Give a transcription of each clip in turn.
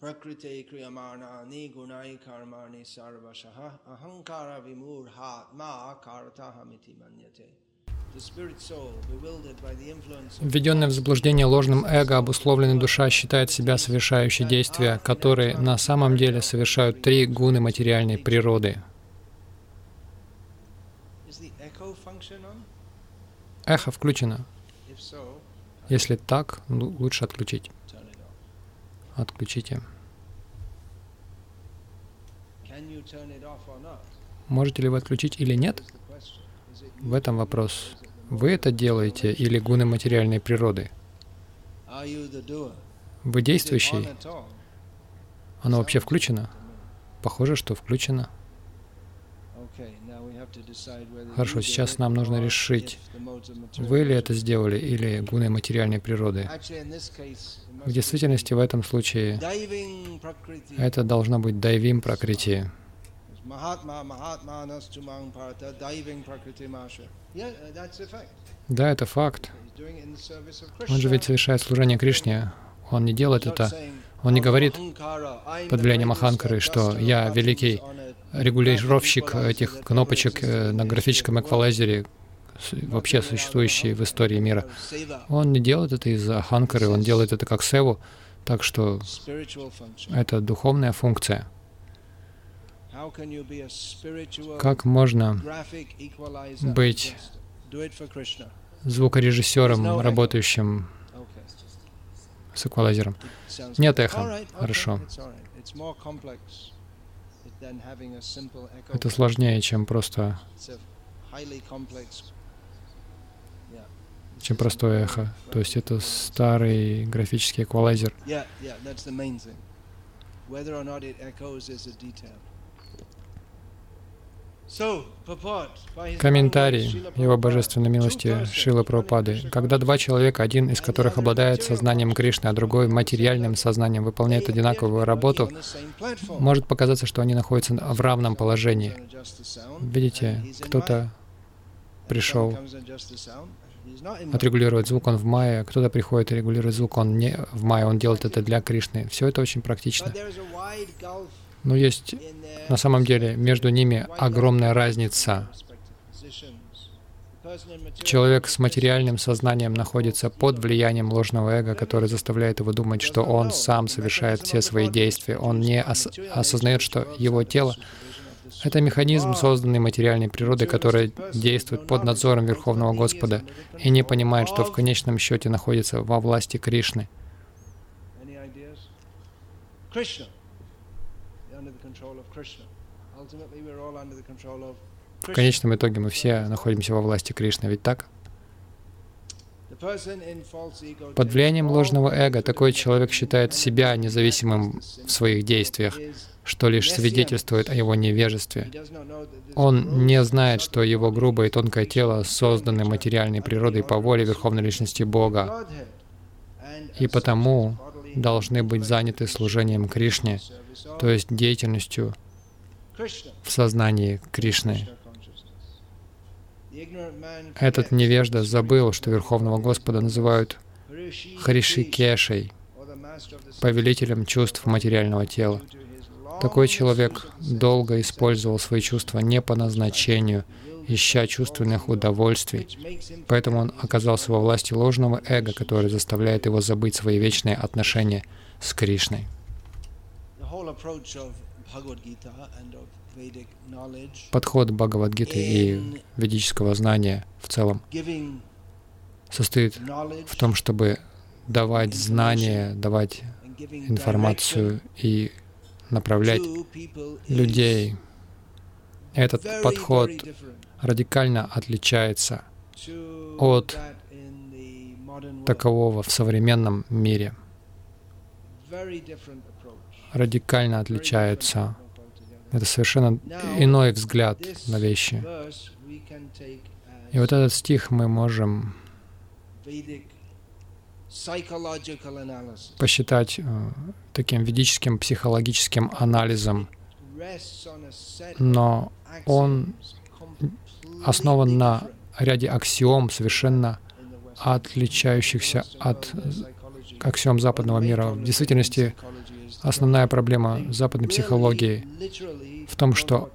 prakriti kriyamanani gunai karmani sarvashaha ahankara vimurhatma karatahamiti manyate. Введенный в заблуждение ложным эго, обусловленная душа считает себя совершающей действия, которые на самом деле совершают три гуны материальной природы. Эхо включено. Если так, ну, лучше отключить. Отключите. Можете ли вы отключить или нет? В этом вопрос. Вы это делаете или гуны материальной природы? Вы действующий? Оно вообще включено? Похоже, что включено. Okay, now we have to decide whether Хорошо, сейчас нам нужно решить, Вы ли это сделали или гуны материальной природы? В действительности, в этом случае, это должно быть дайвим пракрити. Uh. Да, это факт. Он же ведь совершает служение Кришне. Он не делает это Он не "Oh, говорит под влиянием Аханкары, что я великий регулировщик этих кнопочек э, на графическом history of the world." эквалайзере, вообще существующий в истории мира. Он не делает это из-за Аханкары, он делает это как севу, так что это духовная функция. Как можно быть звукорежиссером, работающим с эквалайзером? Нет эхо. Хорошо. Это сложнее, чем просто, чем простое эхо. То есть это старый графический эквалайзер. Комментарий Его Божественной милости Шила Прабхупады, когда два человека, один из которых обладает сознанием Кришны, а другой материальным сознанием, выполняет одинаковую работу, может показаться, что они находятся в равном положении. Видите, кто-то пришел отрегулировать звук, он в мае, кто-то приходит регулировать звук, он не в мае, он делает это для Кришны. Все это очень практично. Но есть на самом деле между ними огромная разница. Человек с материальным сознанием находится под влиянием ложного эго, которое заставляет его думать, что он сам совершает все свои действия. Он не ос- осознает, что его тело — это механизм, созданный материальной природой, который действует под надзором Верховного Господа и не понимает, что в конечном счете находится во власти Кришны. В конечном итоге мы все находимся во власти Кришны, ведь так? Под влиянием ложного эго такой человек считает себя независимым в своих действиях, что лишь свидетельствует о его невежестве. Он не знает, что его грубое и тонкое тело созданы материальной природой по воле Верховной Личности Бога, и потому должны быть заняты служением Кришне, то есть деятельностью в сознании Кришны. Krishna consciousness. The ignorant man Этот невежда забыл, что Верховного Господа называют Харишикешей, повелителем чувств материального тела. Такой человек долго использовал свои чувства не по назначению, ища чувственных удовольствий. Поэтому он оказался во власти ложного эго, которое заставляет его забыть свои вечные отношения с Кришной. Подход Бхагавадгиты и ведического знания в целом состоит в том, чтобы давать знания, давать информацию и направлять людей. Этот подход радикально отличается от такового в современном мире. Радикально отличается. Это совершенно иной взгляд на вещи. И вот этот стих мы можем посчитать э, таким ведическим психологическим анализом, но он основан на ряде аксиом, совершенно отличающихся от psychology. аксиом западного мира. В действительности Основная проблема западной психологии в том, что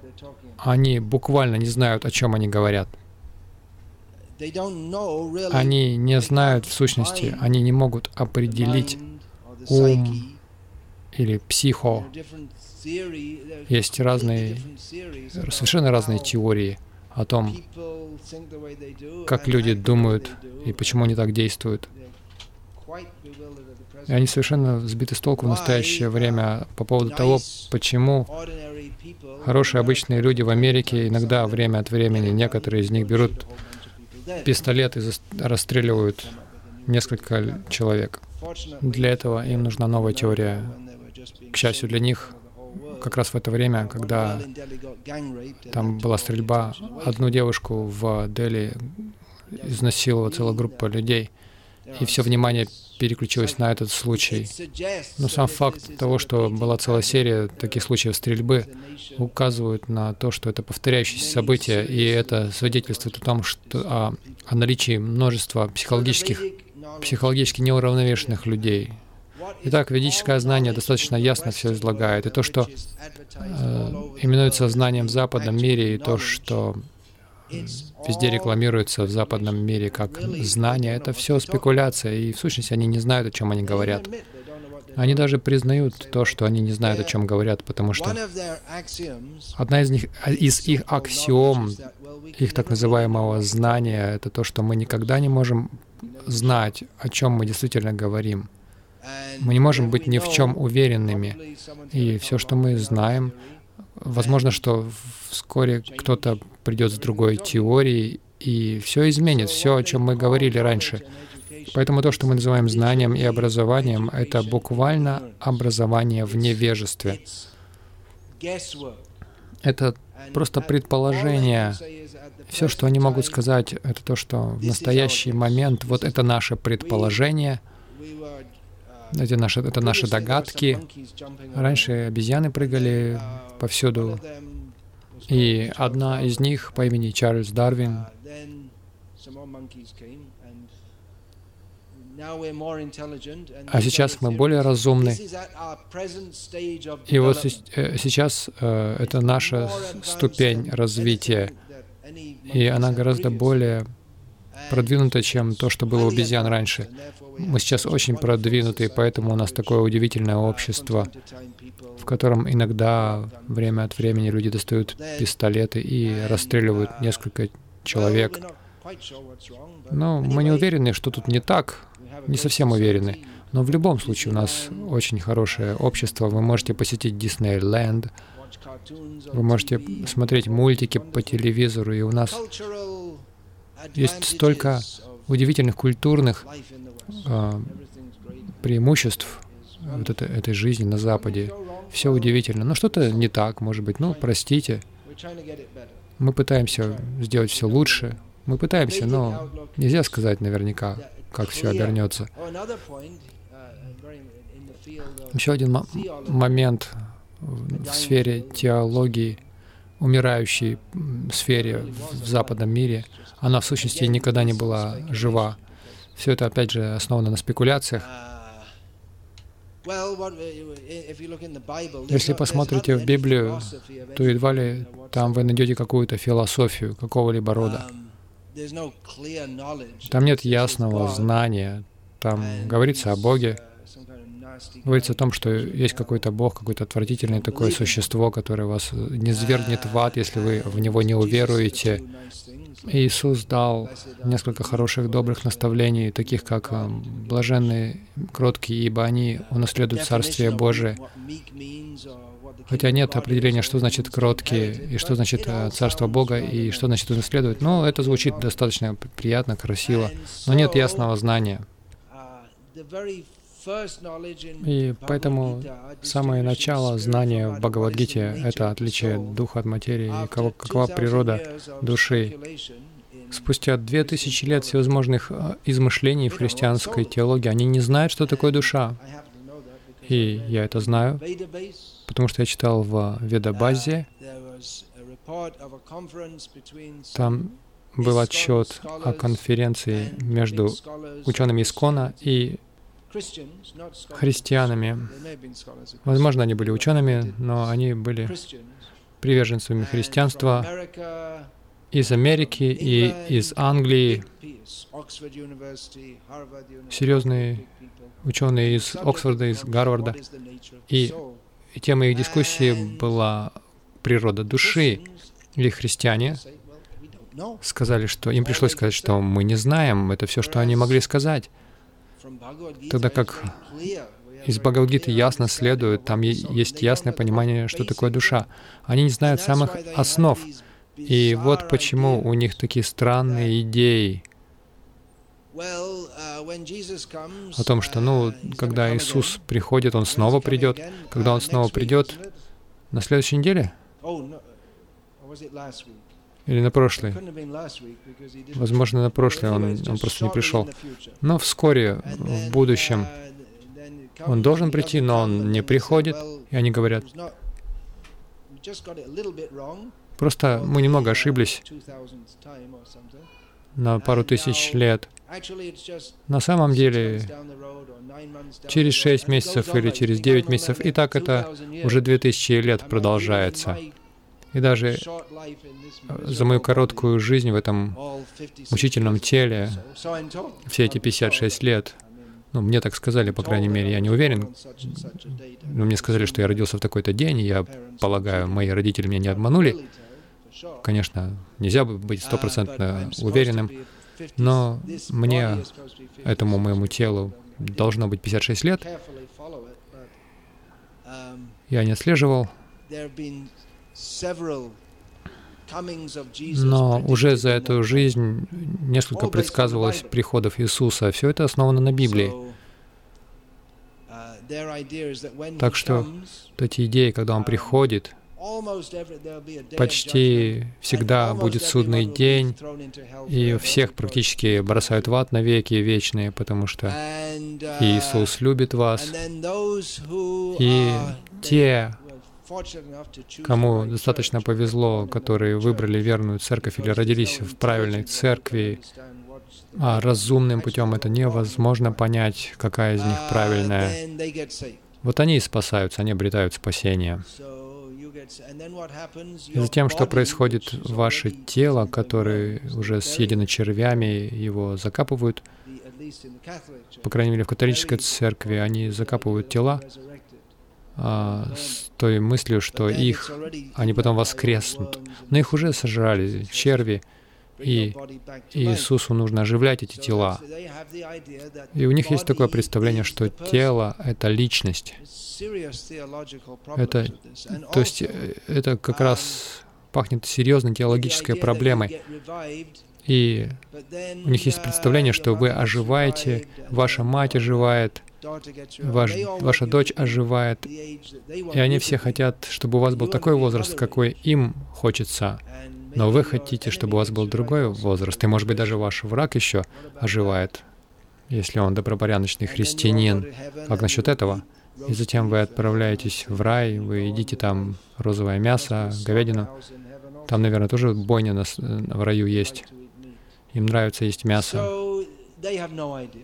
они буквально не знают, о чем они говорят. Они не знают в сущности, они не могут определить ум или психо. Есть разные, совершенно разные теории о том, как люди думают и почему они так действуют. И они совершенно сбиты с толку в настоящее время по поводу того, почему хорошие обычные люди в Америке иногда время от времени, некоторые из них берут пистолет и расстреливают несколько человек. Для этого им нужна новая теория. К счастью для них, как раз в это время, когда там была стрельба, одну девушку в Дели изнасиловала целая группа людей, и все внимание переключилось на этот случай. Но сам факт того, что была целая серия таких случаев стрельбы, указывает на то, что это повторяющиеся события, и это свидетельствует о том, что о, о наличии множества психологических, психологически неуравновешенных людей. Итак, ведическое знание достаточно ясно все излагает. И то, что э, именуется знанием в западном мире, и то, что везде рекламируется в западном мире как знание, это все спекуляция, и в сущности они не знают, о чем они говорят. Они даже признают то, что они не знают, о чем говорят, потому что одна из них, из их аксиом, их так называемого знания, это то, что мы никогда не можем знать, о чем мы действительно говорим. Мы не можем быть ни в чем уверенными. И все, что мы знаем, возможно, что вскоре кто-то придет с другой теорией, и все изменит, все, о чем мы говорили раньше. Поэтому то, что мы называем знанием и образованием, это буквально образование в невежестве. Это просто предположение. Все, что они могут сказать, это то, что в настоящий момент вот это наше предположение, это наши, это наши догадки. Раньше обезьяны прыгали повсюду, и одна из них по имени Чарльз Дарвин а сейчас мы более разумны. И вот э, сейчас э, это наша ступень развития, и она гораздо более продвинута, чем то, что было у обезьян раньше. Мы сейчас очень продвинуты, поэтому у нас такое удивительное общество, в котором иногда время от времени люди достают пистолеты и расстреливают несколько человек. Но мы не уверены, что тут не так, не совсем уверены. Но в любом случае у нас очень хорошее общество. Вы можете посетить Диснейленд, вы можете смотреть мультики по телевизору, и у нас есть столько удивительных культурных э, преимуществ вот это, этой жизни на Западе. Все удивительно. Но что-то не так, может быть. Ну, простите. Мы пытаемся сделать все лучше. Мы пытаемся, но нельзя сказать наверняка, как все обернется. Еще один момент в сфере теологии, умирающей сфере в западном мире — она в сущности никогда не была жива. Все это, опять же, основано на спекуляциях. Если посмотрите в Библию, то едва ли там вы найдете какую-то философию какого-либо рода. Там нет ясного знания. Там говорится о Боге, говорится о том, что есть какой-то Бог, какое-то отвратительное такое существо, которое вас не свергнет в ад, если вы в него не уверуете. Иисус дал несколько хороших, добрых наставлений, таких как э, «блаженные, кроткие, ибо они унаследуют Царствие Божие». Хотя нет определения, что значит «кроткие», и что значит э, «Царство Бога», и что значит «унаследовать». Но это звучит достаточно приятно, красиво, но нет ясного знания. И поэтому самое начало знания в Бхагавадгите — это отличие духа от материи и какова природа души. Спустя две тысячи лет всевозможных а, измышлений в христианской теологии, они не знают, что такое душа. И я это знаю, потому что я читал в Ведабазе, там был отчет о конференции между учеными Искона и христианами. Возможно, они были учеными, но они были приверженцами христианства из Америки и из Англии, серьезные ученые из Оксфорда, из Гарварда. И тема их дискуссии была природа души. Или христиане сказали, что им пришлось сказать, что мы не знаем, это все, что они могли сказать. Тогда как из Бхагавадгиты ясно следует, там есть ясное понимание, что такое душа. Они не знают самых основ. И вот почему у них такие странные идеи о том, что, ну, когда Иисус приходит, Он снова придет. Когда Он снова придет, на следующей неделе? Или на прошлой? Возможно, на прошлой он, он просто не пришел. Но вскоре, в будущем, он должен прийти, но он не приходит. И они говорят, просто мы немного ошиблись на пару тысяч лет. На самом деле, через шесть месяцев или через девять месяцев, и так это уже две тысячи лет продолжается. И даже за мою короткую жизнь в этом мучительном теле, все эти 56 лет, ну, мне так сказали, по крайней мере, я не уверен, но мне сказали, что я родился в такой-то день, и я полагаю, мои родители меня не обманули. Конечно, нельзя быть стопроцентно уверенным, но мне, этому моему телу, должно быть 56 лет. Я не отслеживал. Но уже за эту жизнь несколько предсказывалось приходов Иисуса. Все это основано на Библии. Так что эти идеи, когда Он приходит, Почти всегда будет судный день, и всех практически бросают в ад навеки вечные, потому что Иисус любит вас. И те, кому достаточно повезло, которые выбрали верную церковь или родились в правильной церкви, а разумным путем это невозможно понять, какая из них правильная. Вот они и спасаются, они обретают спасение. И затем, что происходит, ваше тело, которое уже съедено червями, его закапывают, по крайней мере, в католической церкви они закапывают тела а, с той мыслью, что их, они потом воскреснут. Но их уже сожрали черви, и Иисусу нужно оживлять эти тела. И у них есть такое представление, что тело — это личность. Это, то есть э, это как раз пахнет серьезной теологической проблемой. И у них есть представление, что вы оживаете, ваша мать оживает, ваш, ваша дочь оживает, и они все хотят, чтобы у вас был такой возраст, какой им хочется. Но вы хотите, чтобы у вас был другой возраст, и, может быть, даже ваш враг еще оживает, если он добропорядочный христианин. Как насчет этого? И затем вы отправляетесь в рай, вы едите там розовое мясо, говядину. Там, наверное, тоже бойня на, в раю есть. Им нравится есть мясо.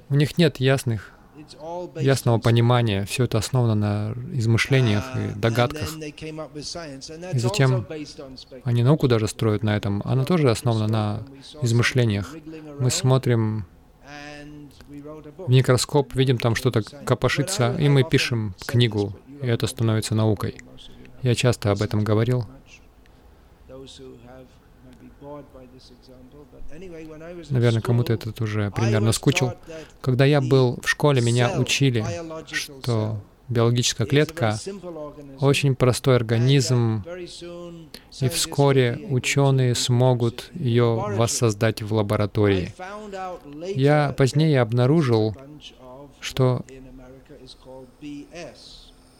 У них нет ясных ясного понимания. Все это основано на измышлениях и догадках. И затем они науку даже строят на этом. Она тоже основана на измышлениях. Мы смотрим в микроскоп, видим там что-то копошится, и мы пишем книгу, и это становится наукой. Я часто об этом говорил. Наверное, кому-то этот уже примерно скучил. Когда я был в школе, меня учили, что биологическая клетка — очень простой организм, и вскоре ученые смогут ее воссоздать в лаборатории. Я позднее обнаружил, что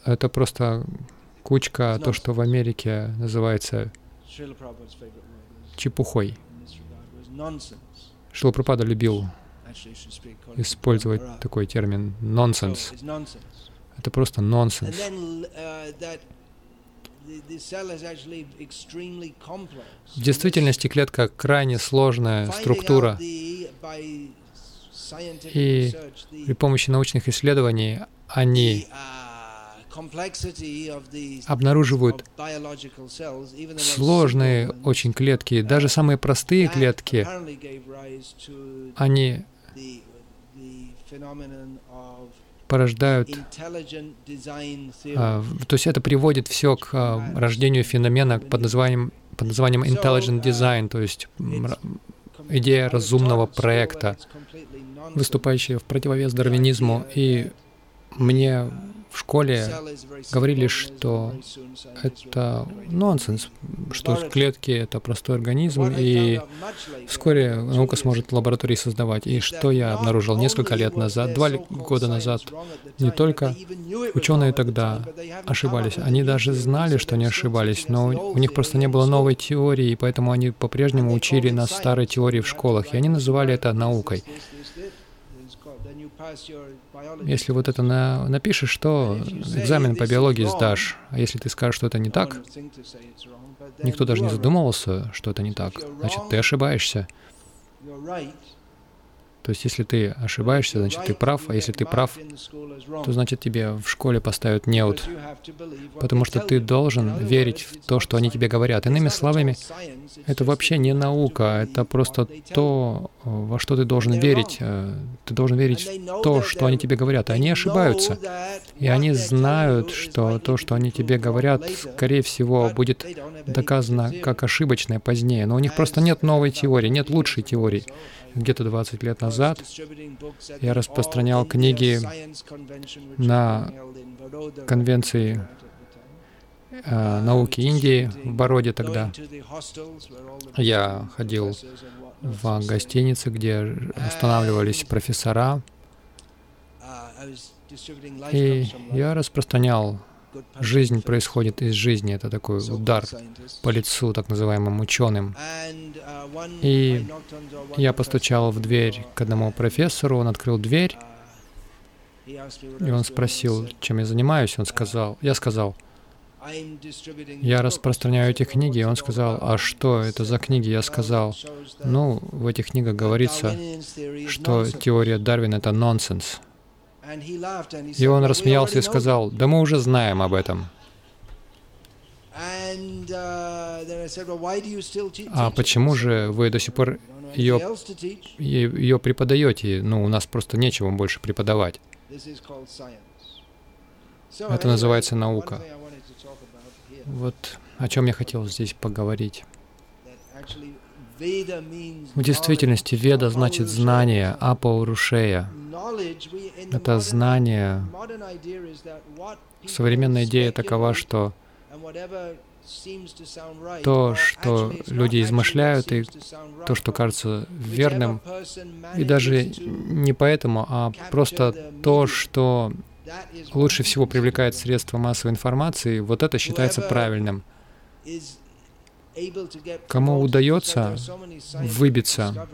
это просто кучка, то, что в Америке называется чепухой. Шилапрапада любил использовать такой термин «нонсенс». Это просто нонсенс. В действительности клетка крайне сложная структура. И при помощи научных исследований они обнаруживают сложные очень клетки, даже самые простые клетки, они порождают, а, то есть это приводит все к а, рождению феномена под названием, под названием intelligent design, то есть идея разумного проекта, выступающая в противовес дарвинизму. И мне в школе говорили, что это нонсенс, что клетки — это простой организм, и вскоре наука сможет лаборатории создавать. И что я обнаружил несколько лет назад, два года назад, не только ученые тогда ошибались, они даже знали, что они ошибались, но у них просто не было новой теории, и поэтому они по-прежнему учили нас старой теории в школах, и они называли это наукой. Если вот это на, напишешь, то экзамен по биологии сдашь. А если ты скажешь, что это не так, никто даже не задумывался, что это не так, значит, ты ошибаешься. То есть, если ты ошибаешься, значит, ты прав, а если ты прав, то значит, тебе в школе поставят неуд, потому что ты должен верить в то, что они тебе говорят. Иными словами, это вообще не наука, это просто то, во что ты должен верить. Э, ты должен верить в то, что они тебе говорят. Они ошибаются. И они знают, что то, что они тебе говорят, скорее всего, будет доказано как ошибочное позднее. Но у них просто нет новой теории, нет лучшей теории где-то 20 лет назад я распространял книги на конвенции э, науки Индии в Бороде тогда. Я ходил в гостиницы, где останавливались профессора, и я распространял Жизнь происходит из жизни. Это такой удар по лицу так называемым ученым. И я постучал в дверь к одному профессору, он открыл дверь, и он спросил, чем я занимаюсь. Он сказал, я сказал, я распространяю эти книги. И он сказал, а что это за книги? Я сказал, ну, в этих книгах говорится, что теория Дарвина — это нонсенс. И он рассмеялся и сказал, да мы уже знаем об этом. А почему же вы до сих пор ее, ее преподаете? Ну, у нас просто нечего больше преподавать. Это называется наука. Вот о чем я хотел здесь поговорить. В действительности веда значит знание, апаурушея. Это знание. Современная идея такова, что то, что люди измышляют, и то, что кажется верным, и даже не поэтому, а просто то, что лучше всего привлекает средства массовой информации, вот это считается правильным. Кому удается выбиться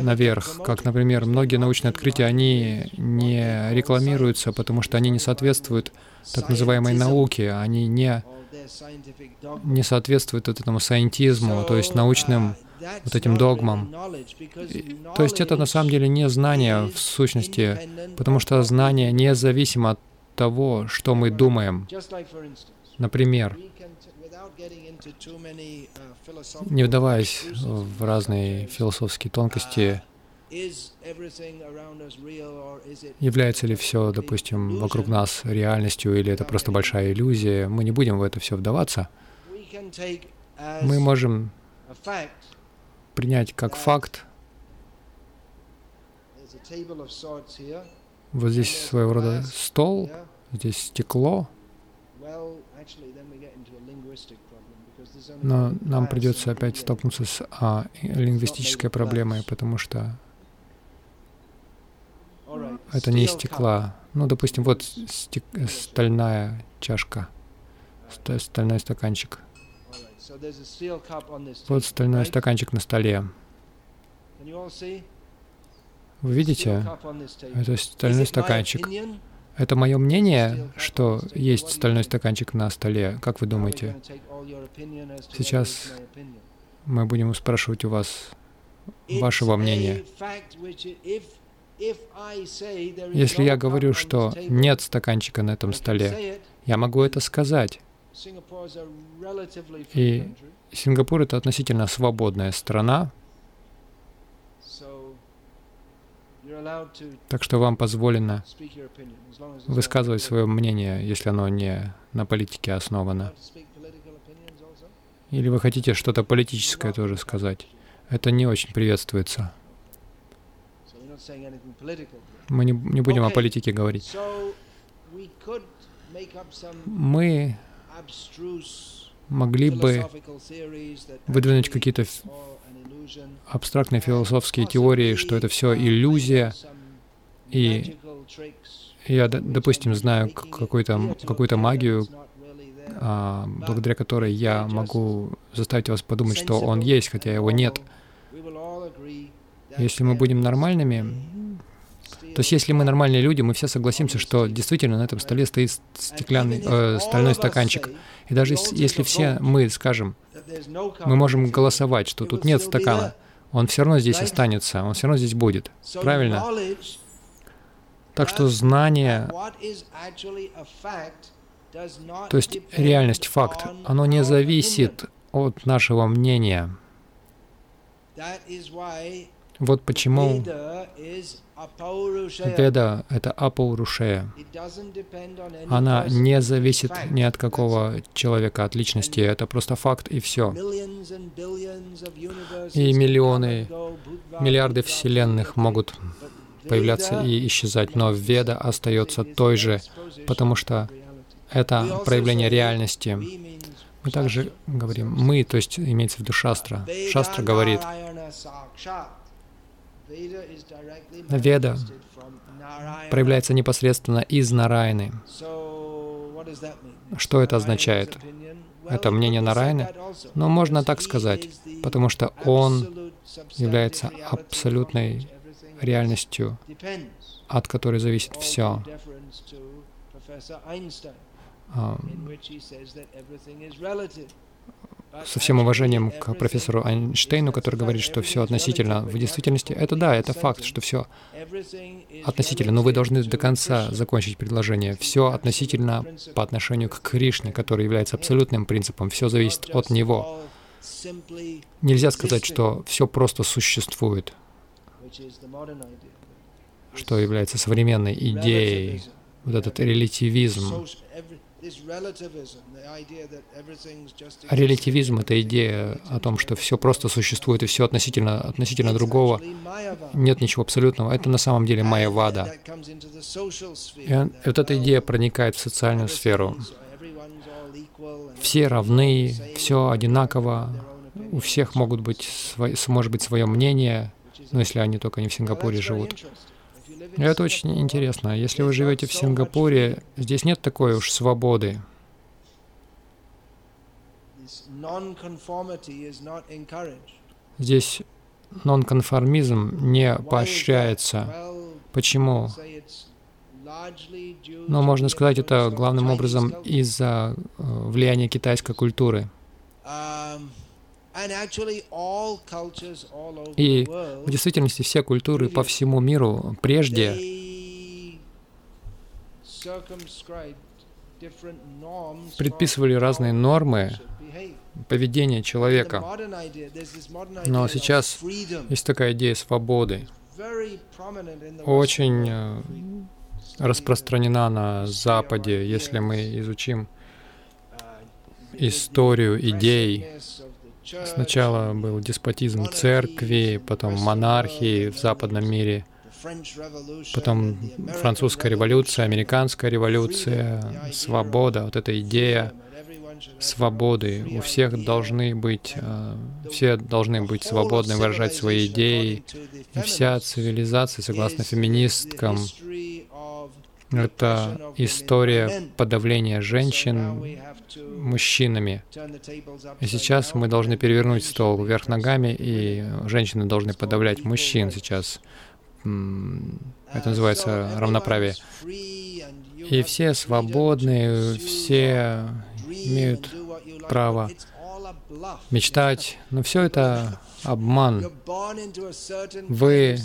наверх, как, например, многие научные открытия, они не рекламируются, потому что они не соответствуют так называемой науке, они не, не соответствуют вот этому сайентизму, то есть научным вот этим догмам. то есть это на самом деле не знание в сущности, потому что знание независимо от того, что мы думаем. Например, не вдаваясь в разные философские тонкости, является ли все, допустим, вокруг нас реальностью, или это просто большая иллюзия, мы не будем в это все вдаваться. Мы можем принять как факт, вот здесь своего рода стол, здесь стекло, но нам придется опять столкнуться с а, лингвистической проблемой, потому что это не из стекла. Ну, допустим, вот стек... стальная чашка, стальной стаканчик. Вот стальной стаканчик на столе. Вы видите? Это стальной стаканчик. Это мое мнение, что есть стальной стаканчик на столе. Как вы думаете? Сейчас мы будем спрашивать у вас вашего мнения. Если я говорю, что нет стаканчика на этом столе, я могу это сказать. И Сингапур — это относительно свободная страна, так что вам позволено высказывать свое мнение, если оно не на политике основано. Или вы хотите что-то политическое тоже сказать? Это не очень приветствуется. Мы не, не будем о политике говорить. Мы могли бы выдвинуть какие-то абстрактные философские теории, что это все иллюзия, и я, допустим, знаю какую-то какую магию, а, благодаря которой я могу заставить вас подумать, что он есть, хотя его нет. Если мы будем нормальными, то есть если мы нормальные люди, мы все согласимся, что действительно на этом столе стоит стеклянный, э, стальной стаканчик. И даже если все мы скажем, мы можем голосовать, что тут нет стакана, он все равно здесь останется, он все равно здесь будет. Правильно? Так что знание, то есть реальность, факт, оно не зависит от нашего мнения. Вот почему Веда — это апаурушея. Она не зависит ни от какого человека, от личности. Это просто факт и все. И миллионы, миллиарды вселенных могут появляться и исчезать, но Веда остается той же, потому что это проявление реальности. Мы также говорим «мы», то есть имеется в виду Шастра. Шастра говорит, Веда проявляется непосредственно из Нарайны. Что это означает? Это мнение Нарайны? Но можно так сказать, потому что он является абсолютной реальностью, от которой зависит все со всем уважением к профессору Эйнштейну, который говорит, что все относительно. В действительности это да, это факт, что все относительно. Но вы должны до конца закончить предложение. Все относительно по отношению к Кришне, который является абсолютным принципом. Все зависит от Него. Нельзя сказать, что все просто существует, что является современной идеей, вот этот релятивизм, Релятивизм — это идея о том, что все просто существует и все относительно, относительно другого. Нет ничего абсолютного. Это на самом деле майя-вада. И вот эта идея проникает в социальную сферу. Все равны, все одинаково, у всех могут быть, может быть свое мнение, но если они только не в Сингапуре живут. Это очень интересно. Если вы живете в Сингапуре, здесь нет такой уж свободы. Здесь нонконформизм не поощряется. Почему? Но можно сказать, это главным образом из-за э, влияния китайской культуры. И в действительности все культуры по всему миру прежде предписывали разные нормы поведения человека. Но сейчас есть такая идея свободы, очень э, распространена на Западе, если мы изучим историю идей Сначала был деспотизм церкви, потом монархии в западном мире, потом французская революция, американская революция, свобода, вот эта идея свободы. У всех должны быть, э, все должны быть свободны выражать свои идеи. И вся цивилизация, согласно феминисткам, это история подавления женщин мужчинами. И сейчас мы должны перевернуть стол вверх ногами, и женщины должны подавлять мужчин сейчас. Это называется равноправие. И все свободны, все имеют право мечтать, но все это обман. Вы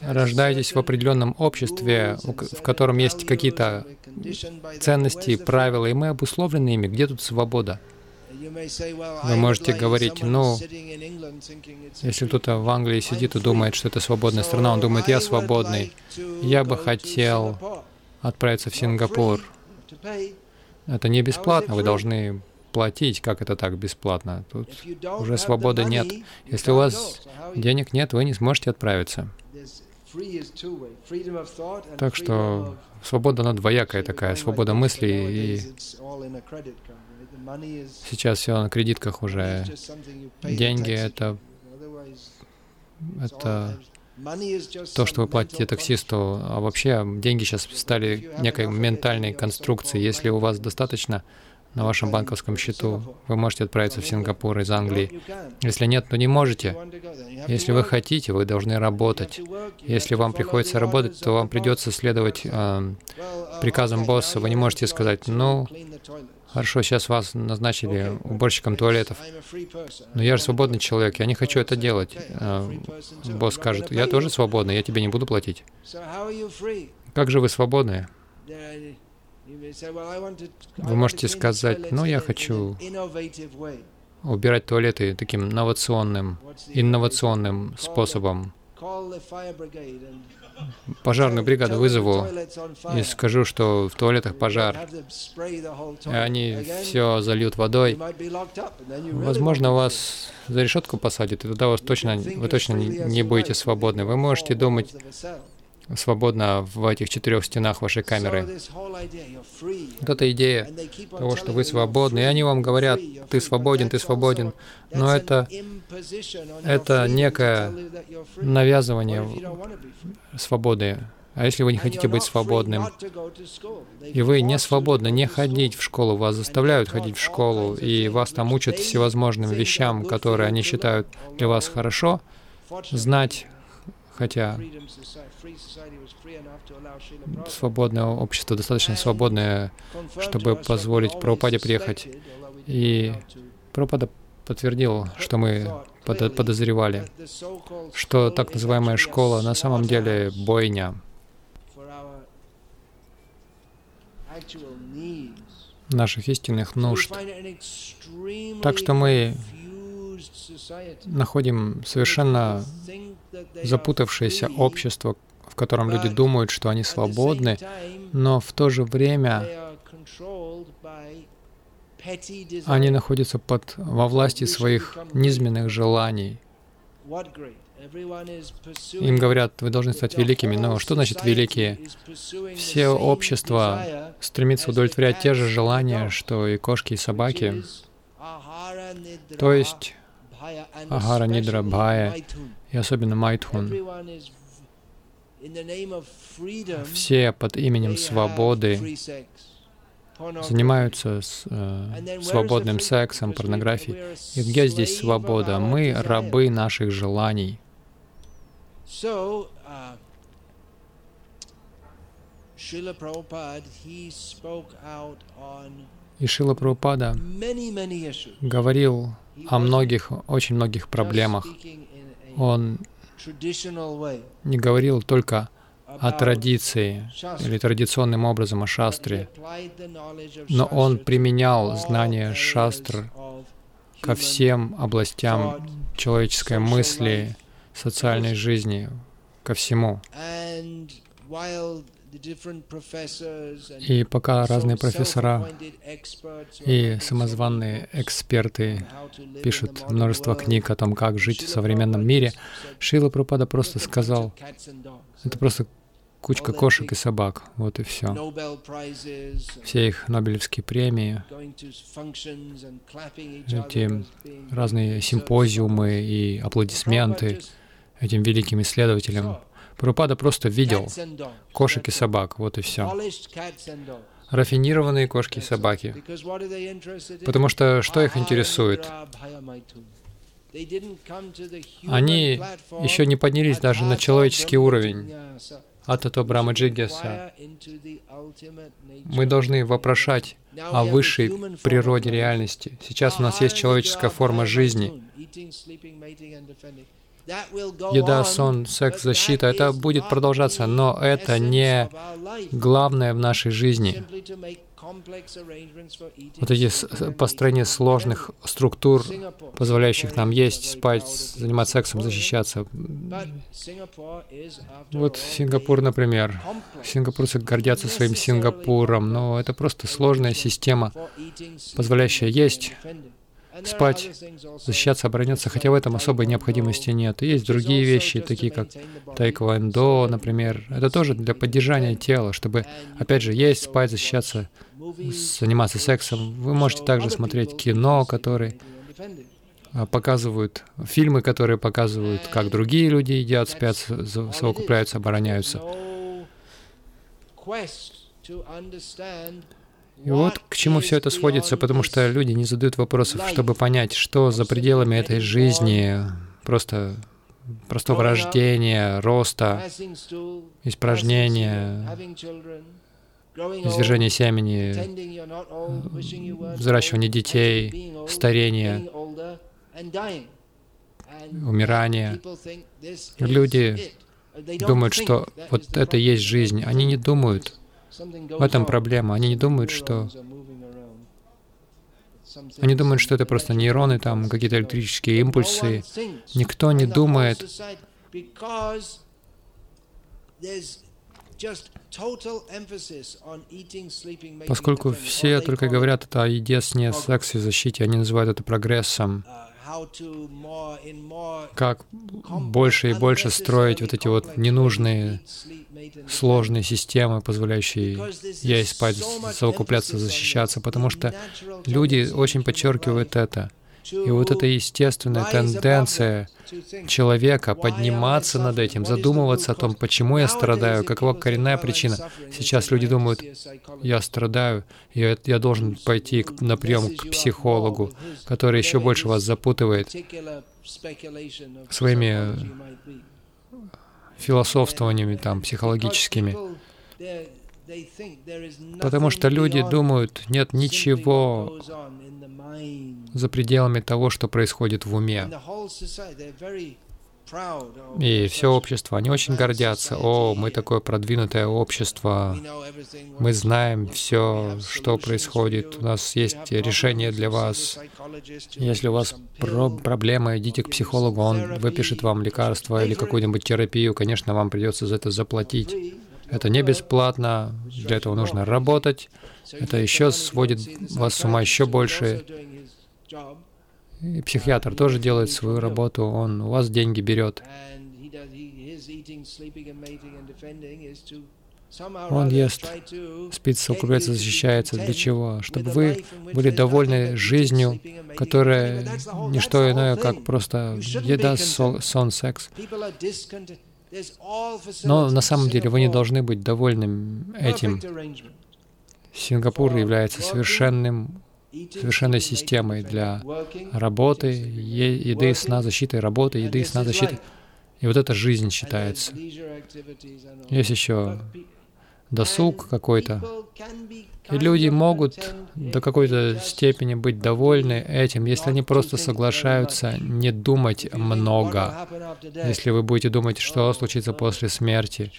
рождаетесь в определенном обществе, в котором есть какие-то ценности, правила, и мы обусловлены ими. Где тут свобода? Вы можете говорить, ну, если кто-то в Англии сидит и думает, что это свободная страна, он думает, я свободный, я бы хотел отправиться в Сингапур. Это не бесплатно, вы должны платить. Как это так бесплатно? Тут уже свободы нет. Если у вас денег нет, вы не сможете отправиться. Так что свобода, она двоякая такая, свобода мысли и сейчас все на кредитках уже. Деньги — это, это то, что вы платите таксисту, а вообще деньги сейчас стали некой ментальной конструкцией. Если у вас достаточно на вашем банковском счету, вы можете отправиться в Сингапур из Англии. Если нет, то не можете. Если вы хотите, вы должны работать. Если вам приходится работать, то вам придется следовать э, приказам босса. Вы не можете сказать, ну, хорошо, сейчас вас назначили уборщиком туалетов, но я же свободный человек, я не хочу это делать. Э, босс скажет, я тоже свободный, я тебе не буду платить. Как же вы свободны? Вы можете сказать, ну, я хочу убирать туалеты таким инновационным, инновационным способом. Пожарную бригаду вызову и скажу, что в туалетах пожар, и они все зальют водой. Возможно, вас за решетку посадят, и тогда вас точно, вы точно не будете свободны. Вы можете думать, свободно в этих четырех стенах вашей камеры. Вот эта идея того, что вы свободны, и они вам говорят, ты свободен, ты свободен, но это, это некое навязывание свободы. А если вы не хотите быть свободным, и вы не свободны не ходить в школу, вас заставляют ходить в школу, и вас там учат всевозможным вещам, которые они считают для вас хорошо, знать хотя свободное общество достаточно свободное, чтобы позволить Прабхупаде приехать. И Прабхупада подтвердил, что мы подозревали, что так называемая школа на самом деле бойня наших истинных нужд. Так что мы находим совершенно запутавшееся общество, в котором люди думают, что они свободны, но в то же время они находятся под, во власти своих низменных желаний. Им говорят, вы должны стать великими. Но что значит великие? Все общества стремится удовлетворять те же желания, что и кошки и собаки. То есть Ахара Нидра Бхая и особенно Майтхун. Все под именем свободы занимаются с, э, свободным сексом, порнографией. И где здесь свобода? Мы рабы наших желаний. И Шила Прабхупада говорил о многих, очень многих проблемах. Он не говорил только о традиции или традиционным образом о шастре, но он применял знания шастр ко всем областям человеческой мысли, социальной жизни, ко всему. И пока разные профессора и самозванные эксперты пишут множество книг о том, как жить в современном мире, Шила Пропада просто сказал, это просто кучка кошек и собак, вот и все. Все их Нобелевские премии, эти разные симпозиумы и аплодисменты этим великим исследователям — Прабхупада просто видел кошек и собак, вот и все. Рафинированные кошки и собаки. Потому что что их интересует? Они еще не поднялись даже на человеческий уровень. Атато Брахма Джигьяса. Мы должны вопрошать о высшей природе реальности. Сейчас у нас есть человеческая форма жизни. Еда, сон, секс, защита — это будет продолжаться, но это не главное в нашей жизни. вот эти построения сложных структур, позволяющих нам есть, спать, заниматься сексом, защищаться. Вот Сингапур, например. Сингапурцы гордятся своим Сингапуром, но это просто сложная система, позволяющая есть, спать, защищаться, обороняться, хотя в этом особой необходимости нет. И есть другие вещи, такие как тайквондо, например. Это тоже для поддержания тела, чтобы, опять же, есть, спать, защищаться, заниматься сексом. Вы можете также смотреть кино, которые показывают, фильмы, которые показывают, как другие люди едят, спят, совокупляются, обороняются. И вот к чему все это сводится, потому что люди не задают вопросов, чтобы понять, что за пределами этой жизни, просто простого рождения, роста, испражнения, извержение семени, взращивание детей, старение, умирание. Люди думают, что вот это и есть жизнь. Они не думают. В этом проблема. Они не думают, что... Они думают, что это просто нейроны, там какие-то электрические импульсы. Никто не думает Поскольку все только говорят это о еде, сне, сексе, защите, они называют это прогрессом. Как больше и больше строить вот эти вот ненужные сложные системы, позволяющие есть, спать, совокупляться, защищаться, потому что люди очень подчеркивают это. И вот эта естественная тенденция человека подниматься над этим, задумываться о том, почему я страдаю, какова коренная причина. Сейчас люди думают, я страдаю, я, я должен пойти на прием к психологу, который еще больше вас запутывает своими философствованиями там психологическими. Потому что люди думают, нет ничего за пределами того, что происходит в уме. И все общество, они очень гордятся. О, мы такое продвинутое общество. Мы знаем все, что происходит. У нас есть решение для вас. Если у вас про проблема, идите к психологу, он выпишет вам лекарство или какую-нибудь терапию. Конечно, вам придется за это заплатить. Это не бесплатно, для этого нужно работать. Это еще сводит вас с ума еще больше. И психиатр тоже делает свою работу, он у вас деньги берет. Он ест, спит, совокупляется, защищается. Для чего? Чтобы вы были довольны жизнью, которая не что иное, как просто еда, сон, секс. Но на самом деле вы не должны быть довольным этим. Сингапур является совершенным совершенной системой для работы, еды, сна, защиты, работы, еды, сна, защиты. И вот эта жизнь считается. Есть еще досуг какой-то. И люди могут до какой-то степени быть довольны этим, если они просто соглашаются не думать много. Если вы будете думать, что случится после смерти,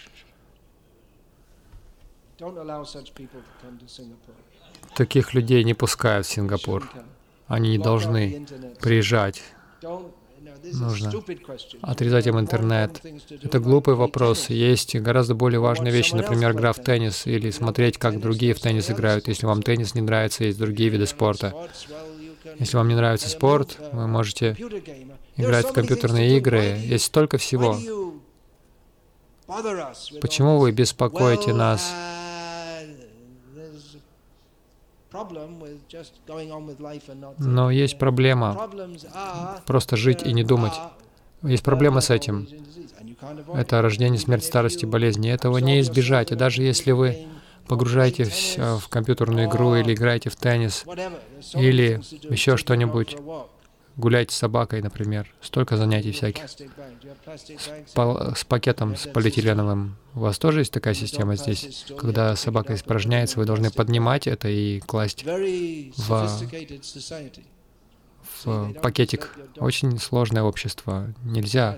Таких людей не пускают в Сингапур. Они не должны приезжать. Нужно отрезать им интернет. Это глупый вопрос. Есть гораздо более важные вещи, например, игра в теннис или смотреть, как другие в теннис играют. Если вам теннис не нравится, есть другие виды спорта. Если вам не нравится спорт, вы можете играть в компьютерные игры. Есть столько всего. Почему вы беспокоите нас но есть проблема просто жить и не думать. Есть проблема с этим. Это рождение, смерть, старость и болезни. Этого не избежать. И даже если вы погружаетесь в компьютерную игру или играете в теннис, или еще что-нибудь, гуляете с собакой, например, столько занятий всяких. С, пал- с пакетом с полиэтиленовым. У вас тоже есть такая система здесь? Когда собака испражняется, вы должны поднимать это и класть в, в пакетик. Очень сложное общество. Нельзя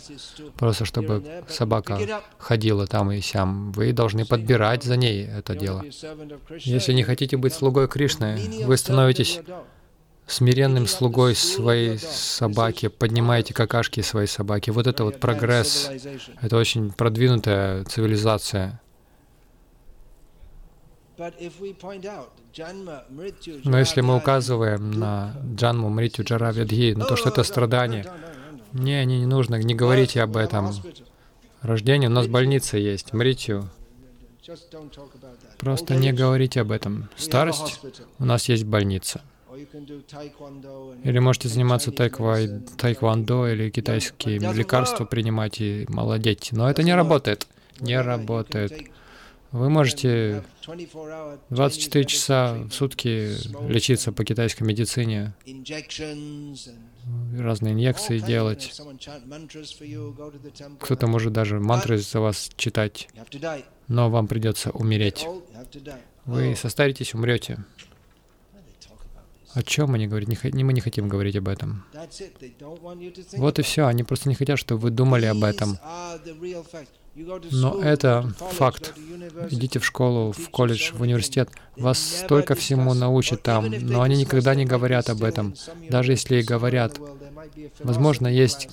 просто, чтобы собака ходила там и сям. Вы должны подбирать за ней это дело. Если не хотите быть слугой Кришны, вы становитесь смиренным слугой своей собаки, поднимаете какашки своей собаки. Вот это вот прогресс. Это очень продвинутая цивилизация. Но если мы указываем на джанму, мритю, джара, ведхи, на то, что это страдание, не, не, не нужно, не говорите об этом. Рождение, у нас больница есть, мритю. Просто не говорите об этом. Старость, у нас есть больница. Или можете заниматься тайквай, тайквандо или китайские лекарства принимать и молодеть. Но это не работает. Не работает. Вы можете 24 часа в сутки лечиться по китайской медицине, разные инъекции делать. Кто-то может даже мантры за вас читать, но вам придется умереть. Вы состаритесь, умрете. О чем они говорят? Не, мы не хотим говорить об этом. Вот и все. Они просто не хотят, чтобы вы думали об этом. Но это факт. Идите в школу, в колледж, в университет. Вас столько всему научат там, но они никогда не говорят об этом. Даже если и говорят, возможно, есть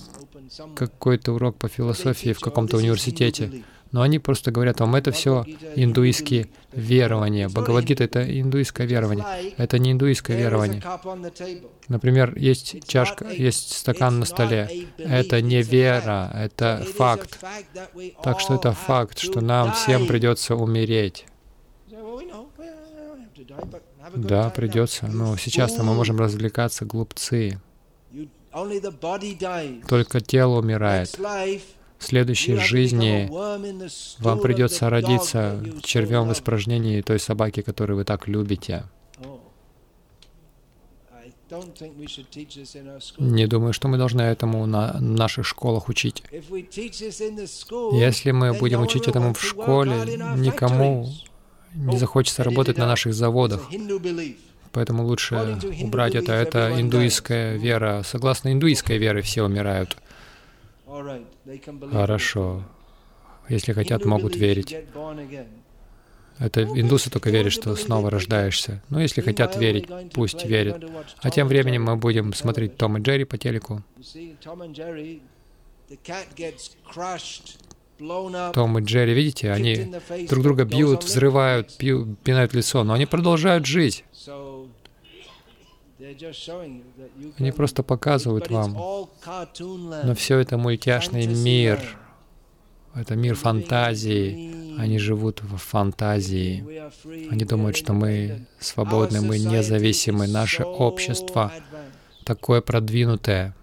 какой-то урок по философии в каком-то университете, но они просто говорят вам, это все индуистские верования. Бхагавадгита — это индуистское верование. Это не индуистское верование. Например, есть чашка, есть стакан на столе. Это не вера, это факт. Так что это факт, что нам всем придется умереть. Да, придется. Но сейчас-то мы можем развлекаться, глупцы. Только тело умирает следующей жизни вам придется родиться червем в испражнении той собаки, которую вы так любите. Не думаю, что мы должны этому на наших школах учить. Если мы будем учить этому в школе, никому не захочется работать на наших заводах. Поэтому лучше убрать это. Это индуистская вера. Согласно индуистской вере все умирают. Хорошо. Если хотят, могут верить. Это индусы только верят, что снова рождаешься. Но если хотят верить, пусть верят. А тем временем мы будем смотреть Том и Джерри по телеку. Том и Джерри, видите, они друг друга бьют, взрывают, пинают лицо, но они продолжают жить. Они просто показывают вам, но все это мультяшный мир, это мир фантазии. Они живут в фантазии. Они думают, что мы свободны, мы независимы. Наше общество такое продвинутое.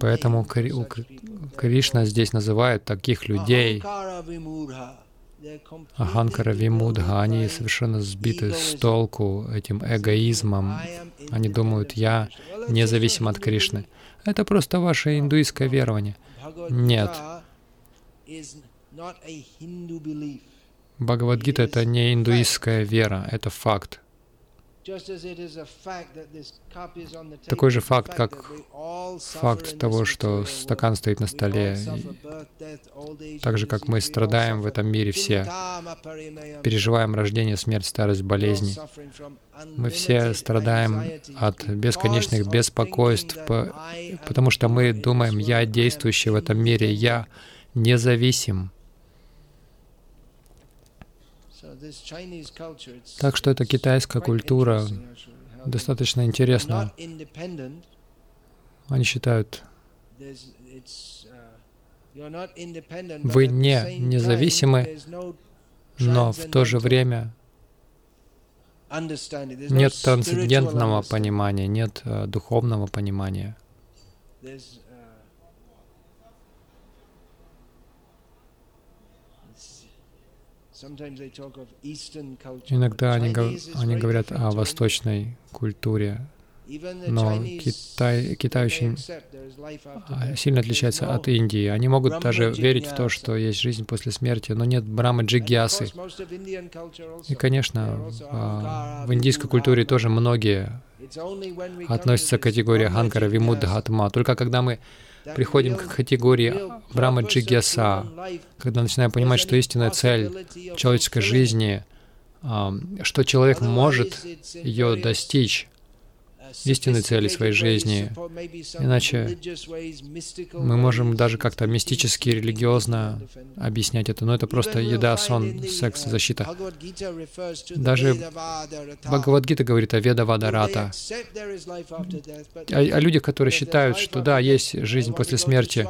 Поэтому Кришна здесь называет таких людей Аханкара Вимудха, они совершенно сбиты с толку этим эгоизмом. Они думают, я независим от Кришны. Это просто ваше индуистское верование. Нет. Бхагавадгита — это не индуистская вера, это факт. Такой же факт, как факт того, что стакан стоит на столе, так же, как мы страдаем в этом мире все, переживаем рождение, смерть, старость, болезни. Мы все страдаем от бесконечных беспокойств, потому что мы думаем, я действующий в этом мире, я независим. Так что эта китайская культура достаточно интересна. Они считают, вы не независимы, но в то же время нет трансцендентного понимания, нет uh, духовного понимания. Иногда они, они говорят о восточной культуре, но Китай, Китай очень а, сильно отличается от Индии. Они могут даже верить в то, что есть жизнь после смерти, но нет Брахмы Джигьясы. И, конечно, в индийской культуре тоже многие относятся к категории Ханкара Вимуддхатма. Только когда мы приходим к категории Брахма Джигьяса, когда начинаем понимать, что истинная цель человеческой жизни, что человек может ее достичь, истинной цели своей жизни. Иначе мы можем даже как-то мистически, религиозно объяснять это, но это просто еда, сон, секс, защита. Даже Бхагавадгита говорит о Веда Вадарата, о, о людях, которые считают, что да, есть жизнь после смерти,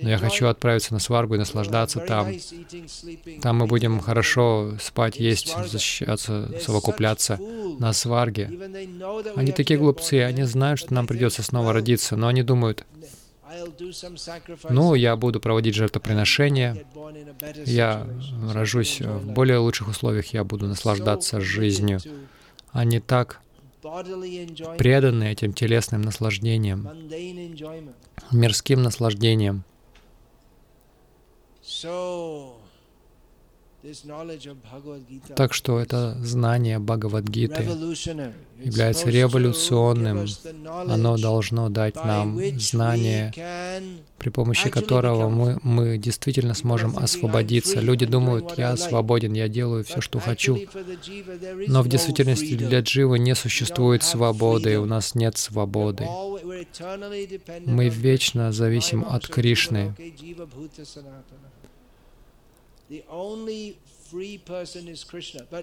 но я хочу отправиться на сваргу и наслаждаться там. Там мы будем хорошо спать, есть, защищаться, совокупляться на сварге. Они такие глупые, глупцы, они знают, что нам придется снова родиться, но они думают, ну, я буду проводить жертвоприношения, я рожусь в более лучших условиях, я буду наслаждаться жизнью. Они так преданы этим телесным наслаждениям, мирским наслаждениям. Так что это знание Бхагавадгиты является революционным. Оно должно дать нам знание, при помощи которого мы, мы действительно сможем освободиться. Люди думают, я свободен, я делаю все, что хочу. Но в действительности для дживы не существует свободы, у нас нет свободы. Мы вечно зависим от Кришны.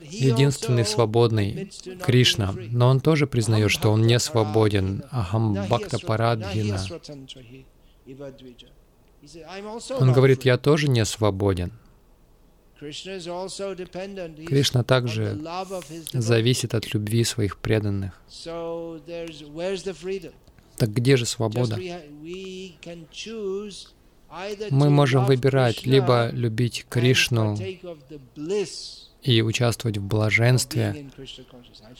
Единственный свободный — Кришна, но он тоже признает, что он не свободен. Ахам Бхакта Парадхина. Он говорит, я тоже не свободен. Кришна также зависит от любви своих преданных. Так где же свобода? Мы можем выбирать либо любить Кришну и участвовать в блаженстве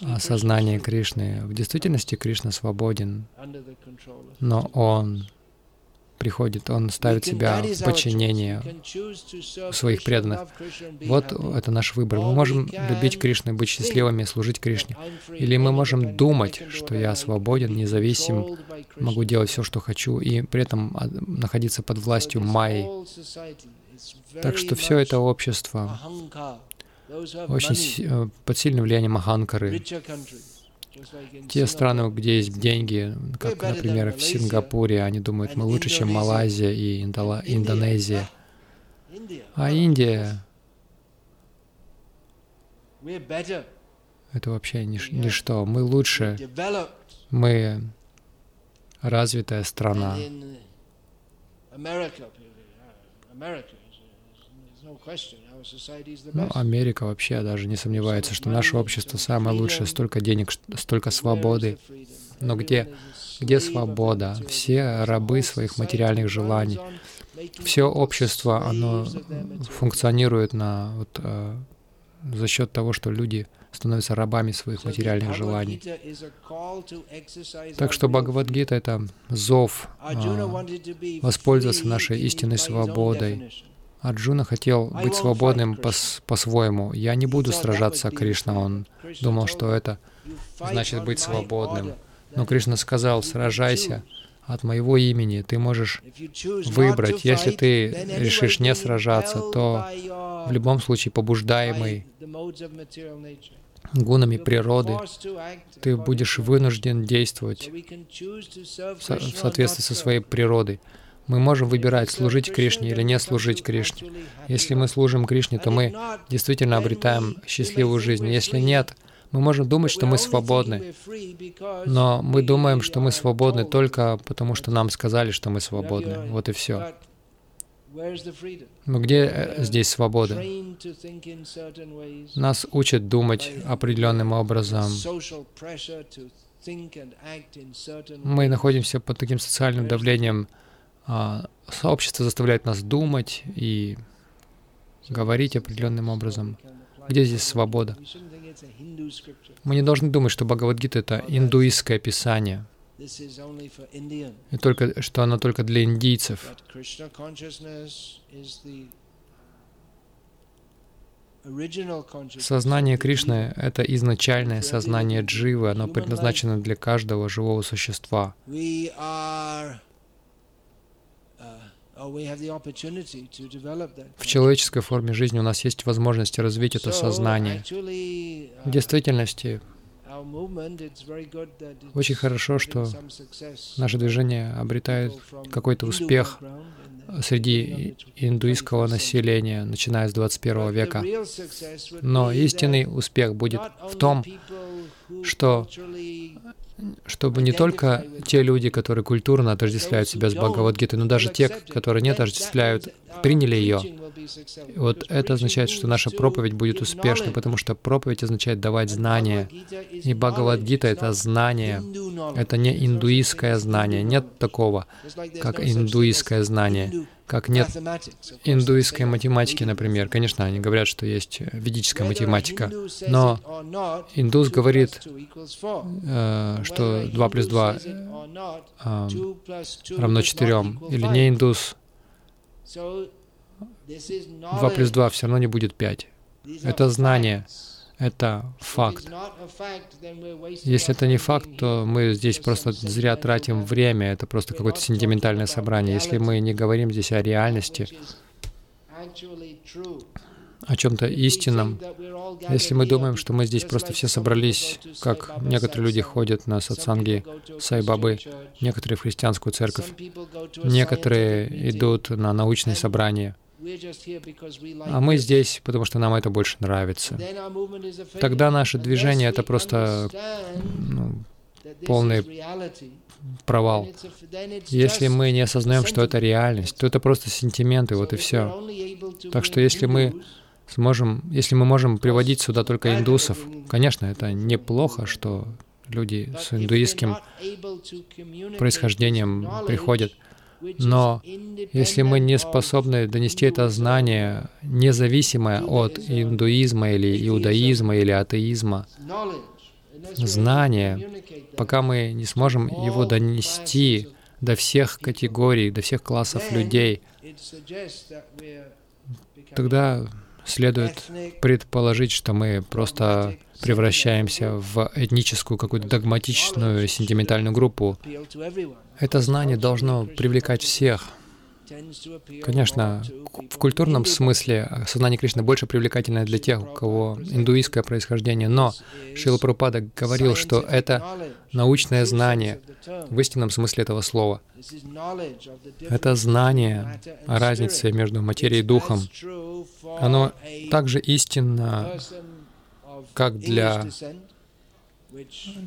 осознания Кришны. В действительности Кришна свободен, но Он приходит, он ставит себя в подчинение своих преданных. Вот это наш выбор. Мы можем любить Кришну, быть счастливыми, служить Кришне. Или мы можем думать, что я свободен, независим, могу делать все, что хочу, и при этом а, находиться под властью Майи. Так что все это общество очень э, под сильным влиянием Аханкары. Те страны, где есть деньги, как, например, в Сингапуре, они думают, мы лучше, чем Малайзия и Индола, Индонезия. А Индия — это вообще нич ничто. Мы лучше, мы развитая страна. Ну, Америка вообще даже не сомневается, что наше общество самое лучшее, столько денег, столько свободы. Но где, где свобода? Все рабы своих материальных желаний. Все общество, оно функционирует на, вот, э, за счет того, что люди становятся рабами своих материальных желаний. Так что Бхагавадгита — это зов э, воспользоваться нашей истинной свободой, Арджуна хотел быть свободным по-своему. Я не буду сражаться, Кришна. Он думал, что это значит быть свободным. Но Кришна сказал, сражайся от моего имени. Ты можешь выбрать. Если ты решишь не сражаться, то в любом случае побуждаемый гунами природы, ты будешь вынужден действовать в соответствии со своей природой. Мы можем выбирать, служить Кришне или не служить Кришне. Если мы служим Кришне, то мы действительно обретаем счастливую жизнь. Если нет, мы можем думать, что мы свободны, но мы думаем, что мы свободны только потому, что нам сказали, что мы свободны. Вот и все. Но где э, здесь свобода? Нас учат думать определенным образом. Мы находимся под таким социальным давлением, сообщество заставляет нас думать и говорить определенным образом. Где здесь свобода? Мы не должны думать, что Бхагавадгита — это индуистское писание, и только, что оно только для индийцев. Сознание Кришны — это изначальное сознание дживы, оно предназначено для каждого живого существа. В человеческой форме жизни у нас есть возможность развить это сознание. В действительности, очень хорошо, что наше движение обретает какой-то успех среди индуистского населения, начиная с 21 века. Но истинный успех будет в том, что чтобы не только те люди, которые культурно отождествляют себя с Бхагавадгитой, но даже те, которые не отождествляют, приняли ее. Вот это означает, что наша проповедь будет успешной, потому что проповедь означает давать знания. И Бхагавадгита — это знание. Это не индуистское знание. Нет такого, как индуистское знание как нет индуистской математики, например. Конечно, они говорят, что есть ведическая математика, но индус говорит, э, что 2 плюс 2 э, равно 4, или не индус, 2 плюс 2 все равно не будет 5. Это знание это факт. Если это не факт, то мы здесь просто зря тратим время, это просто какое-то сентиментальное собрание. Если мы не говорим здесь о реальности, о чем-то истинном, если мы думаем, что мы здесь просто все собрались, как некоторые люди ходят на сатсанги Сайбабы, некоторые в христианскую церковь, некоторые идут на научные собрания — а мы здесь, потому что нам это больше нравится. Тогда наше движение — это просто ну, полный провал. Если мы не осознаем, что это реальность, то это просто сентименты, вот и все. Так что если мы сможем, если мы можем приводить сюда только индусов, конечно, это неплохо, что люди с индуистским происхождением приходят. Но если мы не способны донести это знание, независимое от индуизма или иудаизма или атеизма, знание, пока мы не сможем его донести до всех категорий, до всех классов людей, тогда следует предположить, что мы просто превращаемся в этническую какую-то догматичную сентиментальную группу. Это знание должно привлекать всех. Конечно, в культурном смысле сознание Кришны больше привлекательное для тех, у кого индуистское происхождение, но Шрила Прабхупада говорил, что это научное знание в истинном смысле этого слова. Это знание о разнице между материей и духом. Оно также истинно как для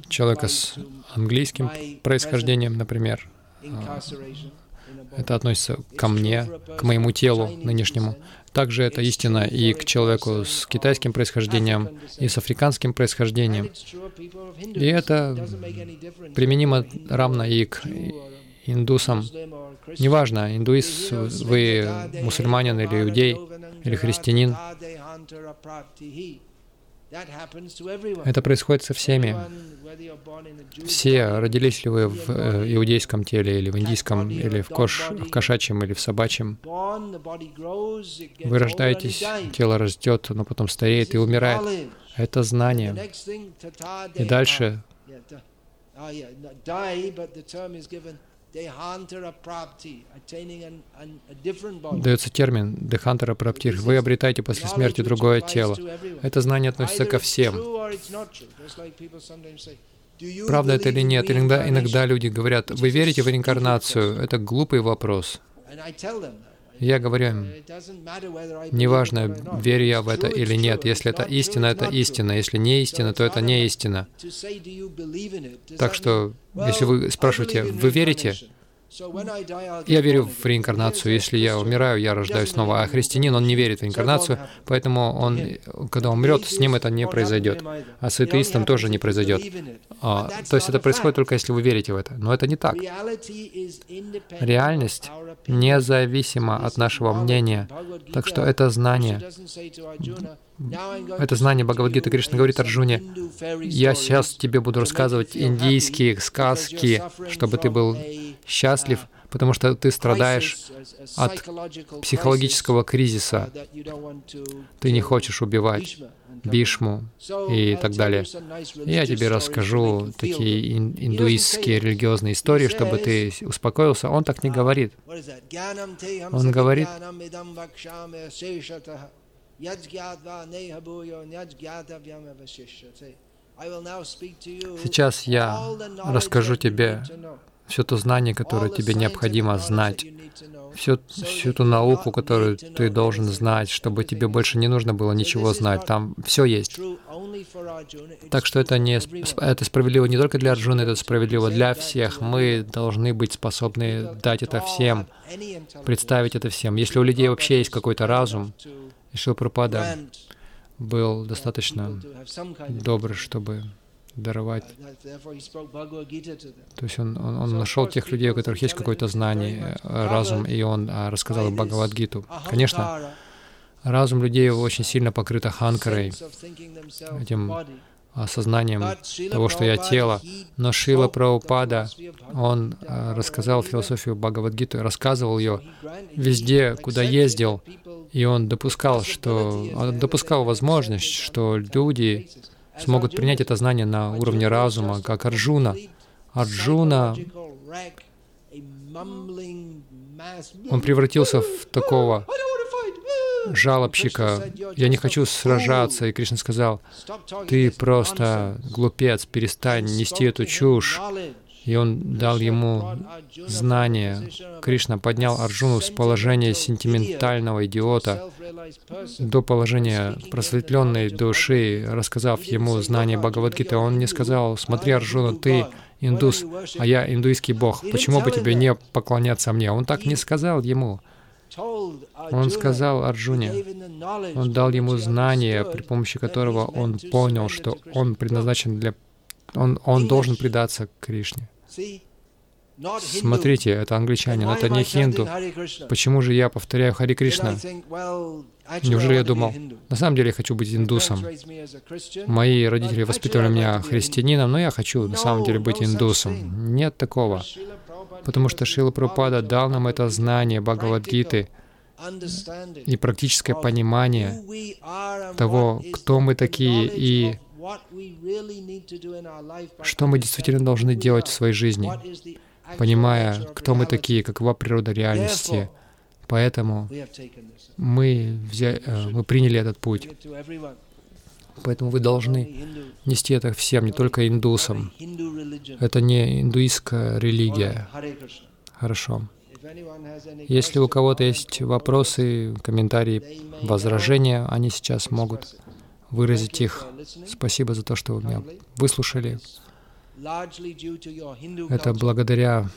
человека с английским происхождением, например, а, это относится ко мне, к моему телу нынешнему. Также это истина и к человеку с китайским происхождением, и с африканским происхождением. И это применимо равно и к индусам. Неважно, индуист вы мусульманин или иудей, или христианин. Это происходит со всеми. Все, родились ли вы в э, иудейском теле, или в индийском, или в, кош, в кошачьем, или в собачьем, вы рождаетесь, тело растет, но потом стареет и умирает. Это знание. И дальше Дается термин «дехантара праптир». Вы обретаете после смерти другое тело. Это знание относится ко всем. Правда это или нет? Иногда, иногда люди говорят, вы верите в реинкарнацию? Это глупый вопрос. Я говорю им, неважно, верю я в это или нет. Если это истина, это истина. Если не истина, то это не истина. Так что, если вы спрашиваете, вы верите? Я верю в реинкарнацию. Если я умираю, я рождаюсь снова. А христианин, он не верит в реинкарнацию, поэтому он, когда умрет, с ним это не произойдет. А с атеистом тоже не произойдет. А, то есть это происходит только если вы верите в это. Но это не так. Реальность независима от нашего мнения. Так что это знание, это знание Бхагавадгиты Кришна говорит Арджуне, «Я сейчас тебе буду рассказывать индийские сказки, чтобы ты был счастлив, потому что ты страдаешь от психологического кризиса. Ты не хочешь убивать Бишму и так далее. Я тебе расскажу такие индуистские религиозные истории, чтобы ты успокоился. Он так не говорит. Он говорит, Сейчас я расскажу тебе все то знание, которое тебе необходимо знать, всю, всю ту науку, которую ты должен знать, чтобы тебе больше не нужно было ничего знать. Там все есть. Так что это, не, это справедливо не только для Арджуны, это справедливо для всех. Мы должны быть способны дать это всем, представить это всем. Если у людей вообще есть какой-то разум, Шилпрапада был достаточно добрый, чтобы даровать. То есть он, он, он нашел тех людей, у которых есть какое-то знание, э, разум, и он а, рассказал им Бхагавадгиту. Конечно, разум людей очень сильно покрыт аханкарой, этим осознанием того, что я тело. Но Шила Прабхупада, он а, рассказал философию Бхагавадгиты, рассказывал ее везде, куда ездил, и он допускал, что он допускал возможность, что люди смогут принять это знание на уровне разума, как Арджуна. Арджуна, он превратился в такого жалобщика. Я не хочу сражаться. И Кришна сказал, ты просто глупец, перестань нести эту чушь. И он дал ему знание. Кришна поднял Арджуну с положения сентиментального идиота до положения просветленной души, рассказав ему знание Бхагавадгиты. Он не сказал, смотри, Арджуна, ты индус, а я индуйский бог. Почему бы тебе не поклоняться мне? Он так не сказал ему. Он сказал Арджуне, он дал ему знание, при помощи которого он понял, что он предназначен для он, он должен предаться Кришне. Смотрите, это англичанин, это не хинду. Почему же я повторяю Хари Кришна? Неужели я думал, на самом деле я хочу быть индусом. Мои родители воспитывали меня христианином, но я хочу на самом деле быть индусом. Нет такого. Потому что Шила Прабхупада дал нам это знание Бхагавадгиты и практическое понимание того, кто мы такие и что мы действительно должны делать в своей жизни, понимая, кто мы такие, какова природа реальности. Поэтому мы, взяли, э, мы приняли этот путь. Поэтому вы должны нести это всем, не только индусам. Это не индуистская религия. Хорошо. Если у кого-то есть вопросы, комментарии, возражения, они сейчас могут выразить их. Спасибо за то, что вы меня выслушали. Это благодаря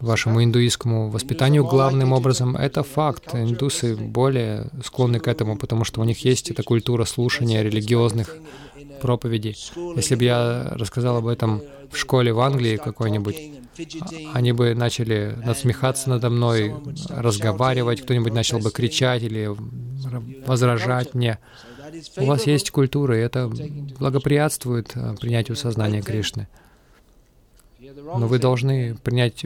вашему индуистскому воспитанию главным образом. Это факт. Индусы более склонны к этому, потому что у них есть эта культура слушания религиозных проповедей. Если бы я рассказал об этом в школе в Англии какой-нибудь, они бы начали насмехаться надо мной, разговаривать, кто-нибудь начал бы кричать или возражать мне. У вас есть культура, и это благоприятствует э, принятию сознания Кришны. Но вы должны принять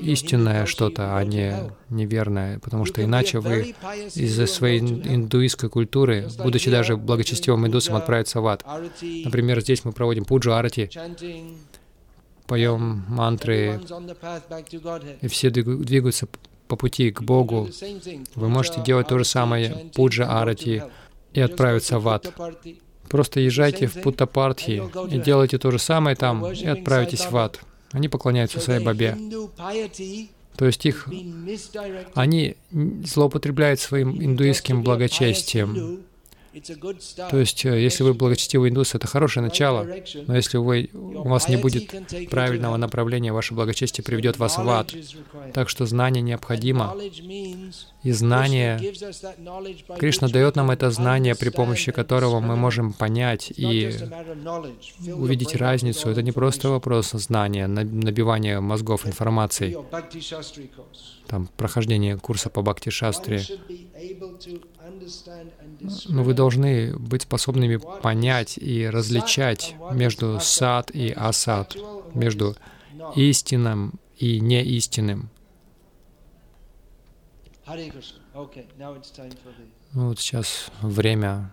истинное что-то, а не неверное, потому что иначе вы из-за своей индуистской культуры, будучи даже благочестивым индусом, отправятся в ад. Например, здесь мы проводим пуджу арати, поем мантры, и все двигаются по пути к Богу. Вы можете делать то же самое, пуджа арати, и отправиться в ад. Просто езжайте в Путтапартхи и делайте то же самое там, и отправитесь в ад. Они поклоняются своей бабе. То есть их, они злоупотребляют своим индуистским благочестием. То есть, э, если вы благочестивый индус, это хорошее начало, но если вы, у вас не будет правильного направления, ваше благочестие приведет вас в ад. Так что знание необходимо. И знание, Кришна дает нам это знание, при помощи которого мы можем понять и увидеть разницу. Это не просто вопрос знания, набивания мозгов информацией, там, прохождение курса по Бхакти-шастре. Но вы должны быть способными понять и различать между сад и асад, между истинным и неистинным. Ну вот сейчас время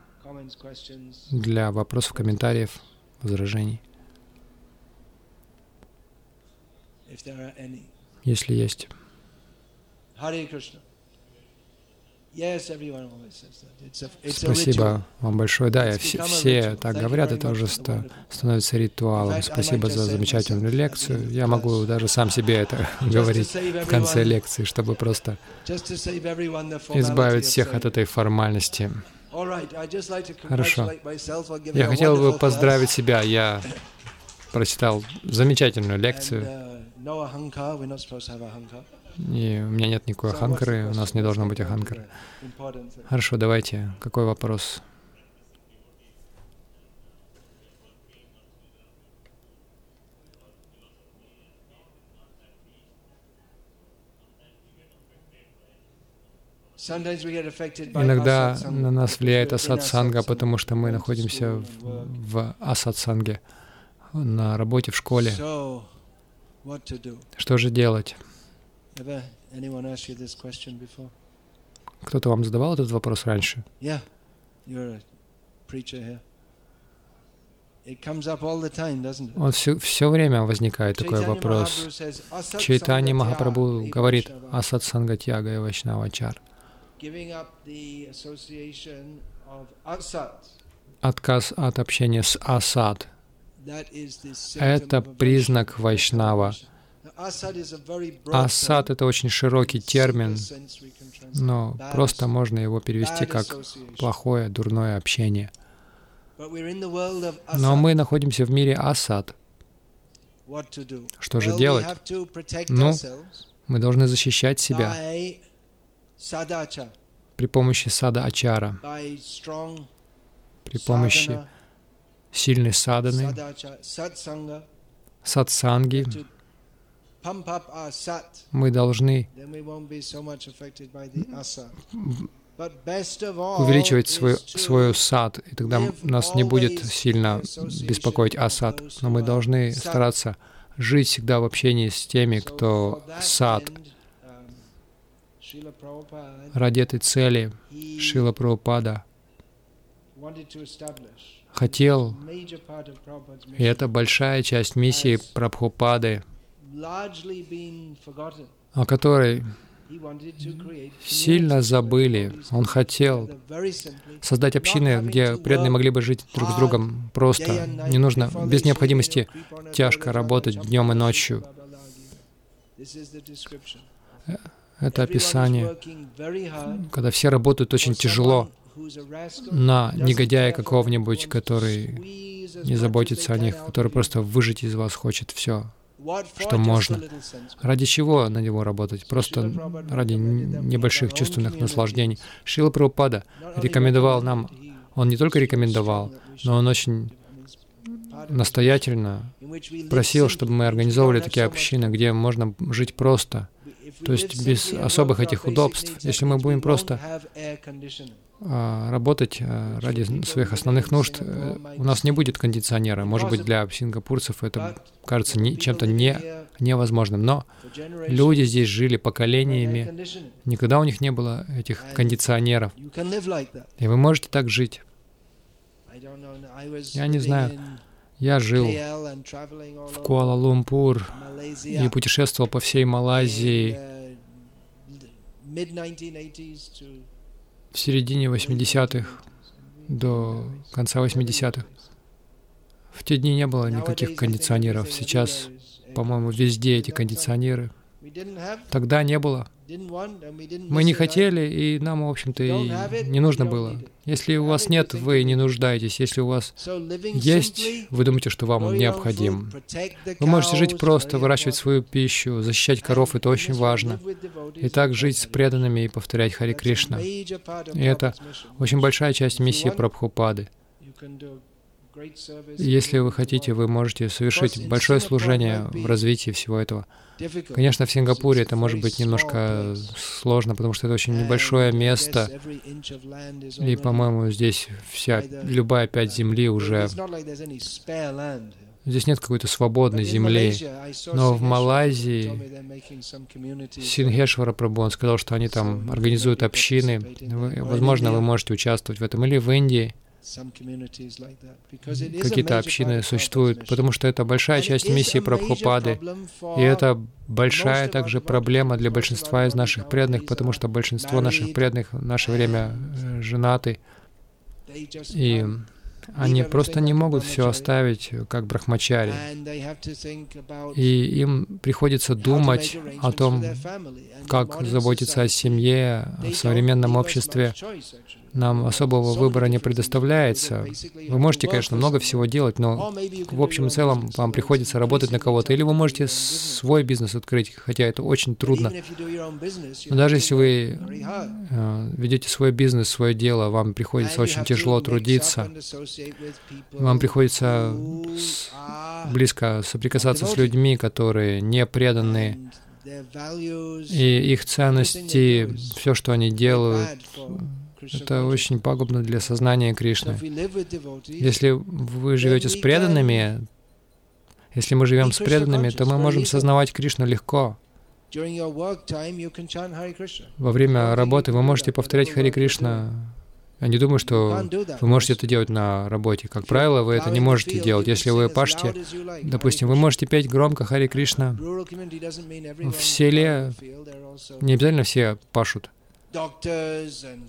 для вопросов, комментариев, возражений. Если есть. Спасибо вам большое. Да, я, все, все так говорят, это уже ста, становится ритуалом. Спасибо за замечательную лекцию. Я могу даже сам себе это говорить в конце лекции, чтобы просто избавить всех от этой формальности. Хорошо. Я хотел бы поздравить себя. Я прочитал замечательную лекцию. И у меня нет никакой аханкары, у нас не должно быть аханкары. Хорошо, давайте. Какой вопрос? Иногда на нас влияет асадсанга, потому что мы находимся в, в асадсанге, на работе, в школе. Что же делать? Кто-то вам задавал этот вопрос раньше? Он все, все время возникает такой вопрос. Чайтани Махапрабху говорит Асад Сангатьяга и Вайшнавачар. Отказ от общения с Асад — это признак Вайшнава. Асад — это очень широкий термин, но просто можно его перевести как плохое, дурное общение. Но мы находимся в мире асад. Что же делать? Ну, мы должны защищать себя при помощи сада ачара, при помощи сильной саданы, сатсанги, мы должны увеличивать свой, свой сад, и тогда нас не будет сильно беспокоить асад. Но мы должны стараться жить всегда в общении с теми, кто сад. Ради этой цели Шила Прабхупада хотел, и это большая часть миссии Прабхупады, о которой сильно забыли. Он хотел создать общины, где преданные могли бы жить друг с другом просто. Не нужно, без необходимости тяжко работать днем и ночью. Это описание, когда все работают очень тяжело на негодяя какого-нибудь, который не заботится о них, который просто выжить из вас хочет все что можно. Ради чего на него работать? Просто ради небольших чувственных наслаждений. Шила Прабхупада рекомендовал нам, он не только рекомендовал, но он очень настоятельно просил, чтобы мы организовывали такие общины, где можно жить просто, то есть без особых этих удобств. Если мы будем просто а, работать а, ради своих основных нужд, э, у нас не будет кондиционера. Может быть, для сингапурцев это кажется не, чем-то не, невозможным. Но люди здесь жили поколениями, никогда у них не было этих кондиционеров. И вы можете так жить. Я не знаю. Я жил в Куала-Лумпур и путешествовал по всей Малайзии в середине 80-х до конца 80-х. В те дни не было никаких кондиционеров. Сейчас, по-моему, везде эти кондиционеры. Тогда не было. Мы не хотели, и нам, в общем-то, и не нужно было. Если у вас нет, вы не нуждаетесь. Если у вас есть, вы думаете, что вам он необходим. Вы можете жить просто, выращивать свою пищу, защищать коров, это очень важно. И так жить с преданными и повторять Хари Кришна. И это очень большая часть миссии Прабхупады. Если вы хотите, вы можете совершить большое служение в развитии всего этого. Конечно, в Сингапуре это может быть немножко сложно, потому что это очень небольшое место, и, по-моему, здесь вся любая пять земли уже Здесь нет какой-то свободной земли. Но в Малайзии Сингешвара Прабhu, он сказал, что они там организуют общины. Возможно, вы можете участвовать в этом. Или в Индии какие-то общины существуют, потому что это большая часть миссии Прабхупады, и это большая также проблема для большинства из наших преданных, потому что большинство наших преданных в наше время э, женаты, и они просто не могут все оставить как брахмачари. И им приходится думать о том, как заботиться о семье в современном обществе нам особого выбора не предоставляется. Вы можете, конечно, много всего делать, но в общем и целом вам приходится работать на кого-то. Или вы можете свой бизнес открыть, хотя это очень трудно. Но даже если вы э, ведете свой бизнес, свое дело, вам приходится очень тяжело трудиться. Вам приходится близко соприкасаться с людьми, которые не преданы и их ценности, все, что они делают, это очень пагубно для сознания Кришны. Если вы живете с преданными, если мы живем с преданными, то мы можем сознавать Кришну легко. Во время работы вы можете повторять Хари Кришна. Я не думаю, что вы можете это делать на работе. Как правило, вы это не можете делать. Если вы пашете, допустим, вы можете петь громко Хари Кришна. В селе не обязательно все пашут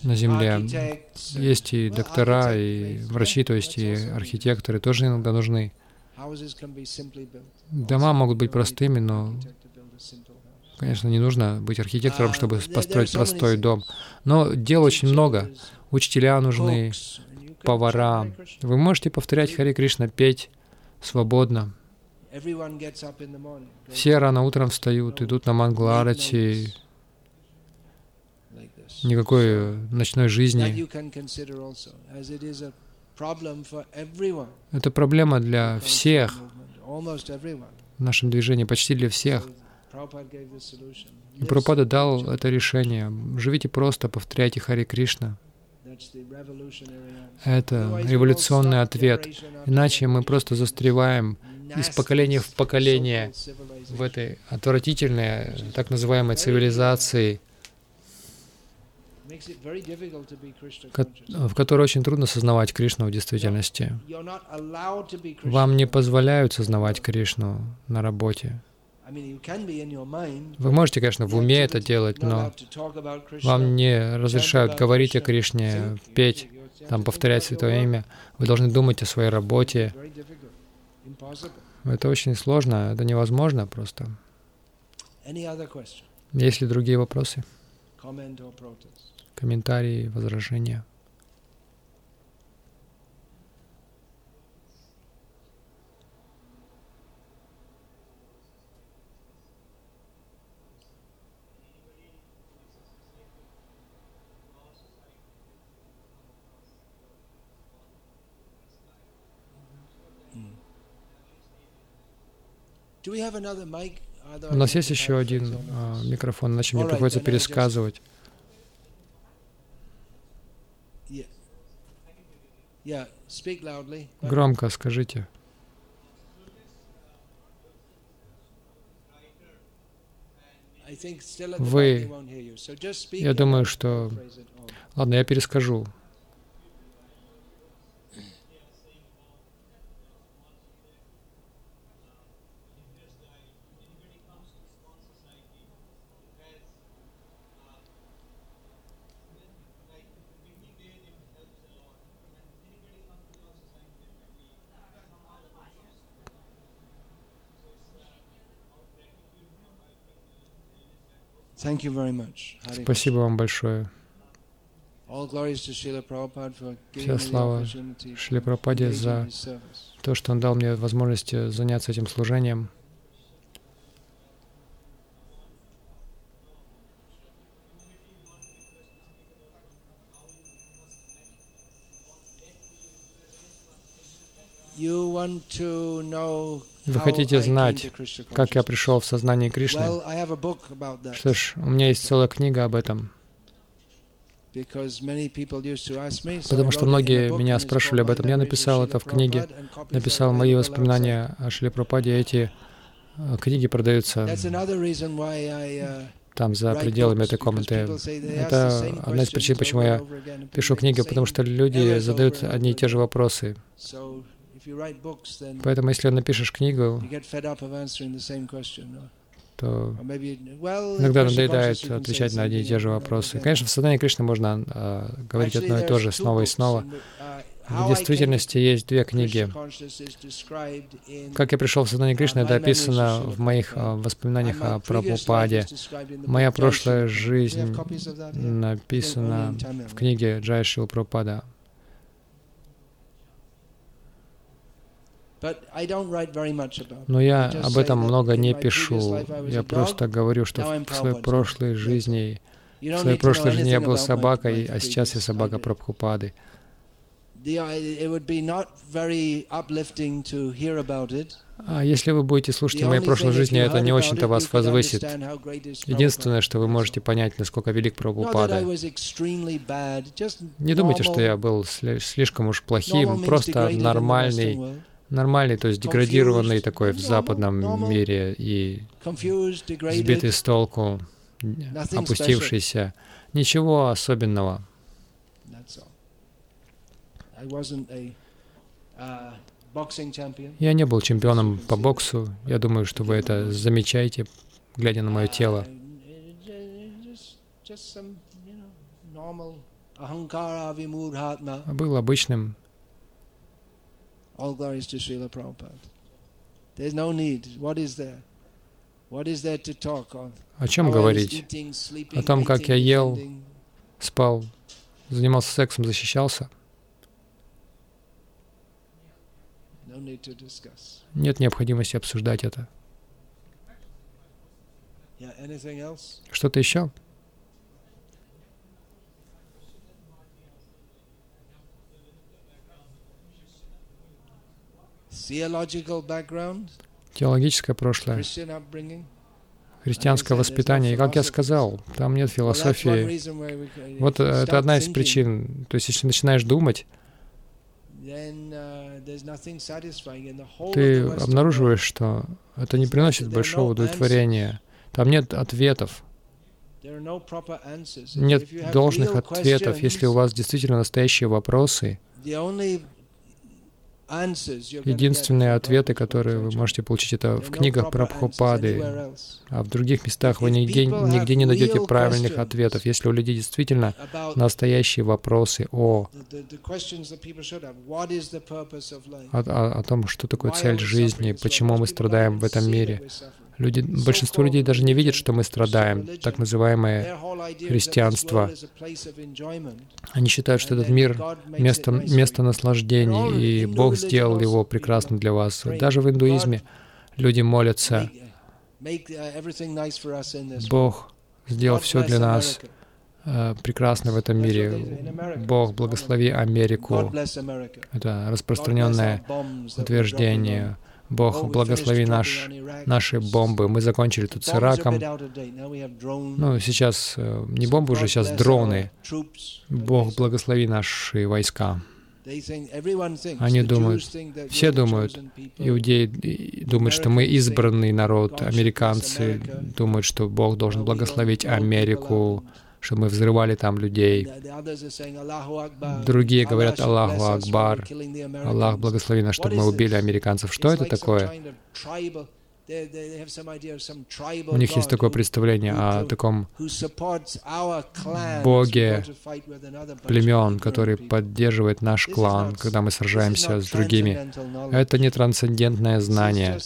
на Земле. Есть и доктора, и врачи, то есть и архитекторы тоже иногда нужны. Дома могут быть простыми, но, конечно, не нужно быть архитектором, чтобы построить простой дом. Но дел очень много. Учителя нужны, повара. Вы можете повторять Хари Кришна, петь свободно. Все рано утром встают, идут на Мангларати, никакой э, ночной жизни. Это проблема для всех в нашем движении, почти для всех. И Прабхупада дал это решение. Живите просто, повторяйте Хари Кришна. Это революционный ответ. Иначе мы просто застреваем из поколения в поколение в этой отвратительной, так называемой цивилизации, в которой очень трудно сознавать Кришну в действительности. Вам не позволяют сознавать Кришну на работе. Вы можете, конечно, в уме это делать, но вам не разрешают говорить о Кришне, петь, там, повторять Святое Имя. Вы должны думать о своей работе. Это очень сложно, это невозможно просто. Есть ли другие вопросы? Комментарии, возражения. У нас есть еще один а, микрофон, иначе мне приходится пересказывать. Громко скажите. Вы, я думаю, что... Ладно, я перескажу. Спасибо вам большое. Вся слава to Прабхупаде за то, что Он дал мне возможность э, заняться этим служением. You want to know Вы хотите знать, как я пришел в сознание Кришны? Что ж, у меня есть целая книга об этом, потому что многие меня спрашивали об этом. Я написал это в книге, написал мои воспоминания о Шри Прабхупаде. Эти э, книги продаются uh, там, за пределами этой комнаты. Это одна из причин, почему я пишу книги, потому что люди задают одни и те же вопросы. Поэтому, если напишешь книгу, то иногда надоедает отвечать на одни и те же вопросы. Конечно, в сознании Кришны можно э, говорить одно и то же снова и снова. uh, В действительности есть две книги. Как я пришел в сознание Кришны, Uh, это описано в моих э, воспоминаниях о Прабхупаде. Моя прошлая жизнь написана в книге Джай Шрила Прабхупада. Но я об этом много не пишу. Я просто говорю, что в своей прошлой жизни, в своей прошлой жизни я был собакой, а сейчас я собака. Прабхупады. А если вы будете слушать о моей прошлой жизни, это не очень-то вас возвысит. Единственное, что вы можете понять, насколько велик Прабхупада. Не думайте, что я был сли- слишком уж плохим, просто нормальный. Нормальный, то есть деградированный такой в западном мире и сбитый с толку, опустившийся. Ничего особенного. Uh. Я не был чемпионом по боксу. Я думаю, что вы это замечаете, глядя на мое тело. Uh, just, just some, you know, normal ahankara vimurhatma. Был обычным. All glories to Srila Prabhupada. There's no need. What is there? What is there to talk of? О чем говорить? О том, как я ел. Спал, занимался сексом, защищался. No need to discuss. Нет необходимости обсуждать это. Что-то еще? Теологическое прошлое, христианское воспитание. И, как я сказал, там нет философии. Вот э, это одна из причин. То есть, если начинаешь думать, uh, ты обнаруживаешь, что это не приносит большого удовлетворения. Там нет ответов, нет должных ответов. Если у вас действительно настоящие вопросы, единственные ответы, которые вы можете получить, это в книгах Прабхупады, а в других местах вы нигде, нигде не найдете правильных ответов. Если у людей действительно настоящие вопросы о, о, о- том, что такое цель жизни, почему мы страдаем в этом мире. Люди, большинство людей даже не видят, что мы страдаем. Так называемое, христианство. они считают, что этот мир место, место наслаждений, и Бог сделал его прекрасно для вас. Даже в индуизме люди молятся, Бог сделал все для нас э, прекрасно в этом мире. Бог, благослови Америку. Это распространенное утверждение. Бог, благослови наш, наши бомбы. Мы закончили тут с Ираком. Ну, сейчас э, не бомбы уже, сейчас дроны. Бог, благослови наши войска. Они думают, все думают. Иудеи думают, что мы избранный народ. Американцы думают, что Бог должен благословить Америку, чтобы мы взрывали там людей. Другие говорят Аллаху Акбар. Аллах благослови нас, чтобы мы убили американцев. Что это такое? У них есть такое представление о таком боге племен, который поддерживает наш клан, когда мы сражаемся с другими. Это не трансцендентное знание.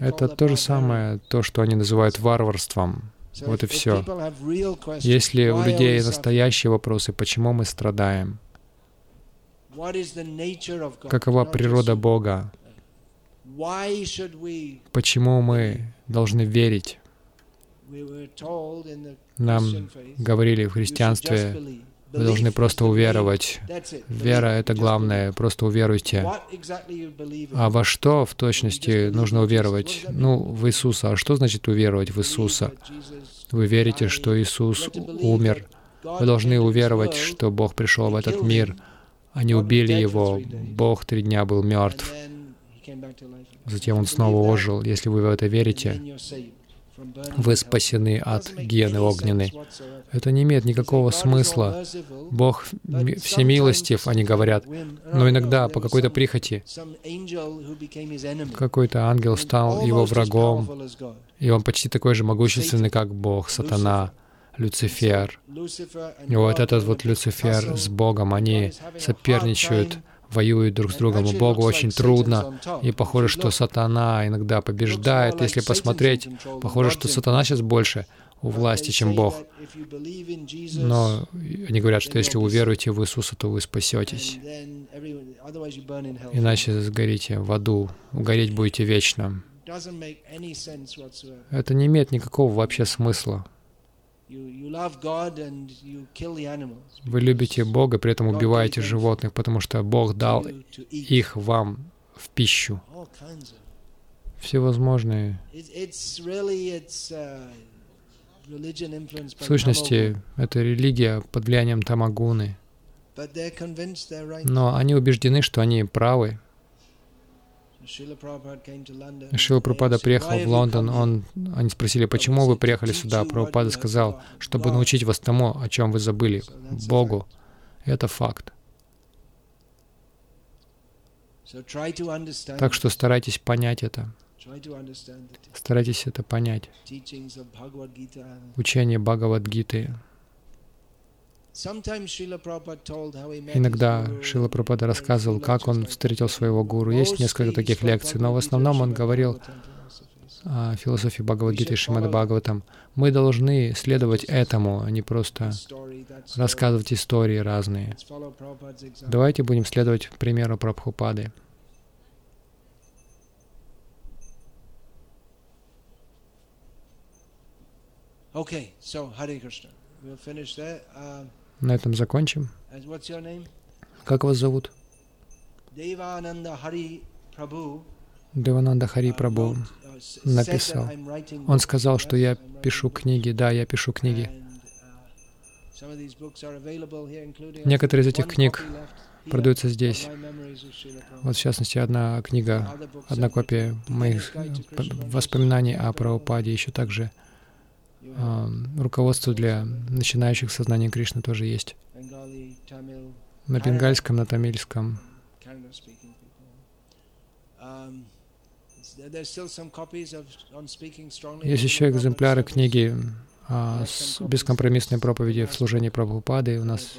Это то же самое, то, что они называют варварством. Вот и все. Если у людей настоящие вопросы, почему мы страдаем? Какова природа Бога? Почему мы должны верить? Нам говорили в христианстве, вы должны просто уверовать. Вера — это главное, просто уверуйте. А во что в точности нужно уверовать? Ну, в Иисуса. А что значит уверовать в Иисуса? Вы верите, что Иисус умер. Вы должны уверовать, что Бог пришел в этот мир. Они убили Его. Бог три дня был мертв. Затем Он снова ожил. Если вы в это верите, вы спасены от гены огненной. Это не имеет никакого смысла. Бог всемилостив, они говорят, но иногда по какой-то прихоти какой-то ангел стал его врагом, и он почти такой же могущественный, как Бог, сатана, Люцифер. И вот этот вот Люцифер с Богом, они соперничают воюют друг с другом. И Богу очень трудно. И похоже, что сатана иногда побеждает. Если посмотреть, похоже, что сатана сейчас больше у власти, чем Бог. Но они говорят, что если вы веруете в Иисуса, то вы спасетесь. Иначе сгорите в аду, гореть будете вечно. Это не имеет никакого вообще смысла. Вы любите Бога, при этом убиваете животных, потому что Бог дал их вам в пищу. Всевозможные. Uh, в сущности, это религия под влиянием Тамагуны. Но они убеждены, что они правы, Шила Прабхупада приехал в Лондон, он, они спросили, почему вы приехали сюда? Прабхупада сказал, чтобы научить вас тому, о чем вы забыли, Богу. Это факт. Так что старайтесь понять это. Старайтесь это понять. Учение Бхагавадгиты. Иногда Шила Прабхупада рассказывал, как он встретил своего гуру. Есть несколько таких лекций, но в основном он говорил о философии Бхагавадгиты и Шримада Бхагаватам. Мы должны следовать этому, а не просто рассказывать истории разные. Давайте будем следовать примеру Прабхупады. Okay, so Hare Krishna. We'll finish there. Uh, на этом закончим. Как вас зовут? Девананда Хари Прабhu uh, написал. Он сказал, что я пишу книги. Да, я пишу книги. Uh, Некоторые из этих книг продаются здесь. Вот, в частности, одна книга, одна копия моих воспоминаний о Прабхупаде, еще также руководство для начинающих сознания Кришны тоже есть. На бенгальском, на тамильском. Есть еще экземпляры книги а, с бескомпромиссной проповеди в служении Прабхупады. У нас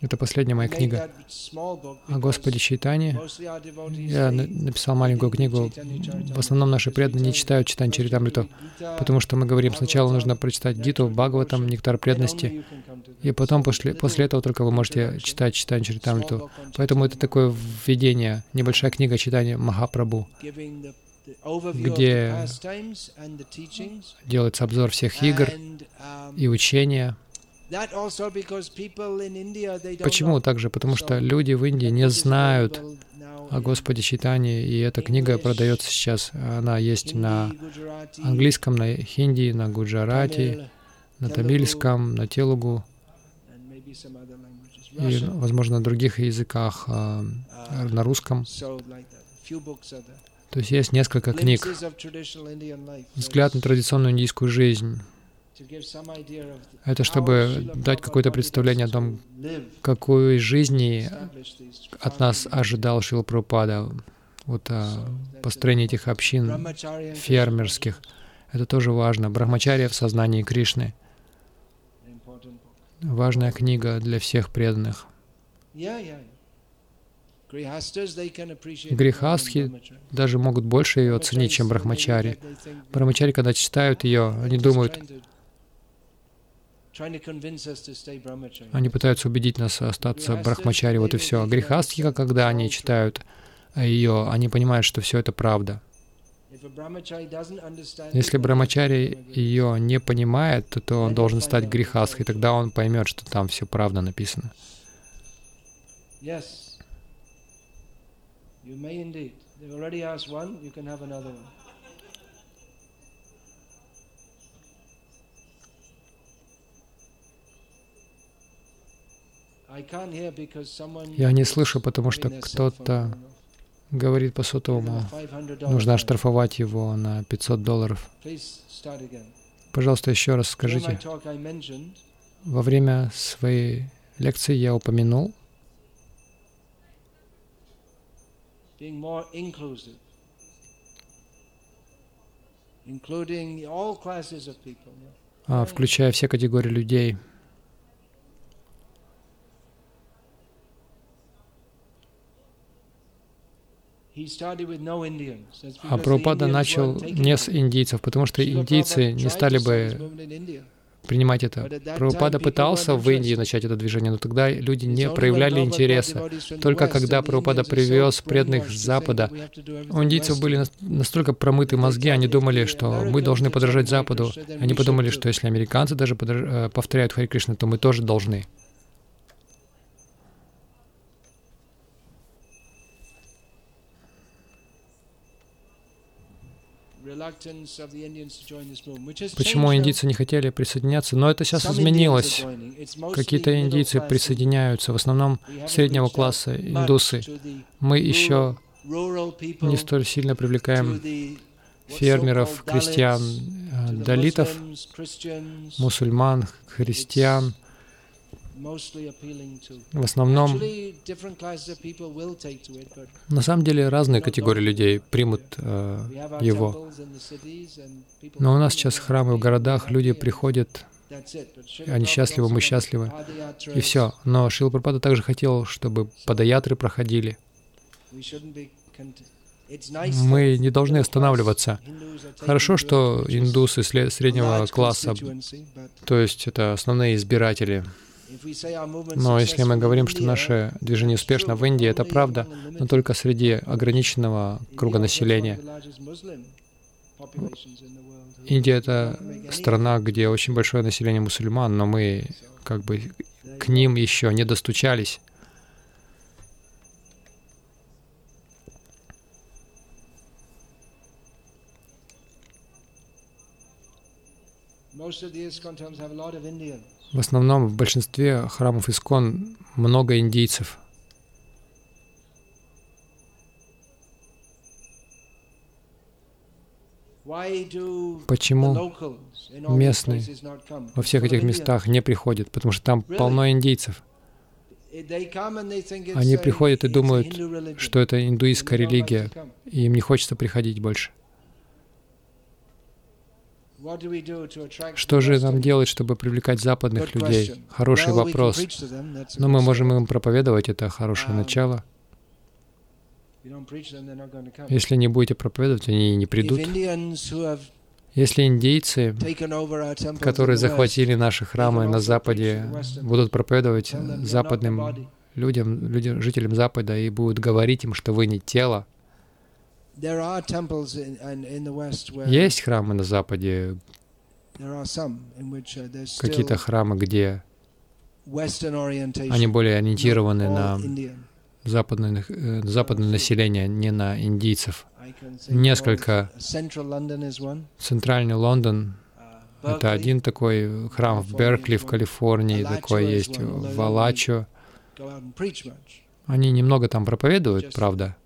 это последняя моя книга о Господе Чайтане. Я написал маленькую книгу. В основном наши преданные не читают Читань Чаритамриту, потому что мы говорим, сначала нужно прочитать Гиту, Бхагаватам, Нектар преданности, и потом после, после этого только вы можете читать Читань Чаритамриту. Поэтому это такое введение, небольшая книга читания Махапрабху, где делается обзор всех игр и учения, Почему также? Потому что люди в Индии не знают о Господе Читании, и эта книга продается сейчас. Она есть на английском, на хинди, на гуджарати, на тамильском, на телугу и, возможно, на других языках, а, uh, на русском. То есть есть несколько книг. Взгляд на традиционную индийскую жизнь. Это чтобы дать какое-то представление о том, какой жизни от нас ожидал Шила Прабхупада, вот о построении этих общин фермерских. Это тоже важно. Брахмачария в сознании Кришны. Важная книга для всех преданных. Грехастхи даже могут больше ее оценить, чем брахмачари. Брахмачари, когда читают ее, они думают, они пытаются убедить нас остаться брахмачари, вот и все. Грехастхи, когда они читают ее, они понимают, что все это правда. Если Брамачари ее не понимает, то он должен стать грехастхой, тогда он поймет, что там все правда написано. You may indeed. They've already asked one, you can have another one. Я не слышу, потому что кто-то говорит по сотовому. Нужно оштрафовать его на 500 долларов. Пожалуйста, еще раз скажите. Во время своей лекции я упомянул. А, включая все категории людей. А Прабхупада начал не с индийцев, потому что индийцы не стали бы принимать это. Прабхупада пытался в Индии начать это движение, но тогда люди не проявляли интереса. Только когда Прабхупада привез преданных с Запада, у индийцев были настолько промыты мозги, они думали, что мы должны подражать Западу. Они подумали, что если американцы даже э, повторяют Хари Кришна, то мы тоже должны. Почему индийцы не хотели присоединяться? Но это сейчас изменилось. Какие-то индийцы присоединяются, в основном среднего класса, индусы. Мы еще не столь сильно привлекаем фермеров, крестьян, э, далитов, мусульман, христиан — в основном, на самом деле, разные категории людей примут э, его. Но у нас сейчас храмы в городах, люди приходят, они счастливы, мы счастливы, и все. Но Прабхупада также хотел, чтобы подаятры проходили. Мы не должны останавливаться. Хорошо, что индусы среднего класса, то есть это основные избиратели, но если мы говорим, что наше движение успешно в Индии, это правда, но только среди ограниченного круга населения. Индия — это страна, где очень большое население мусульман, но мы как бы к ним еще не достучались. Most of the ISKCON have a lot of Indians. В основном в большинстве храмов Искон много индийцев. Почему местные во всех этих местах не приходят? Потому что там полно индийцев. Они приходят и думают, что это индуистская религия, и им не хочется приходить больше. Что же нам делать, чтобы привлекать западных людей? Хороший вопрос. Но мы можем им проповедовать, это хорошее um, начало. Если не будете проповедовать, они не придут. Если индейцы, которые захватили наши храмы на Западе, будут проповедовать западным людям, людям, жителям Запада и будут говорить им, что вы не тело, есть храмы на Западе, uh, какие-то храмы, где? Они более ориентированы на западное, э, западное население, не на индийцев. Несколько. Центральный Лондон. Uh, — это один такой храм. В Беркли, в Калифорнии, такой есть. в Алачо. Они немного там проповедуют, правда,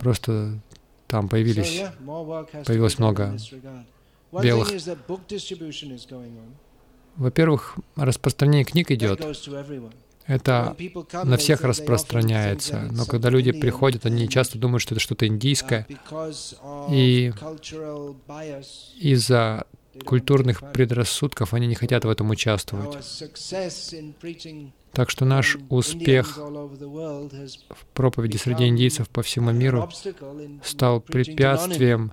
Просто там появились, появилось много белых. Во-первых, распространение книг идет. Это на всех распространяется. Но когда люди приходят, они часто думают, что это что-то uh, индийское. of И Из-за культурных предрассудков они не хотят в этом участвовать. Так что наш успех в проповеди среди индийцев по всему миру стал препятствием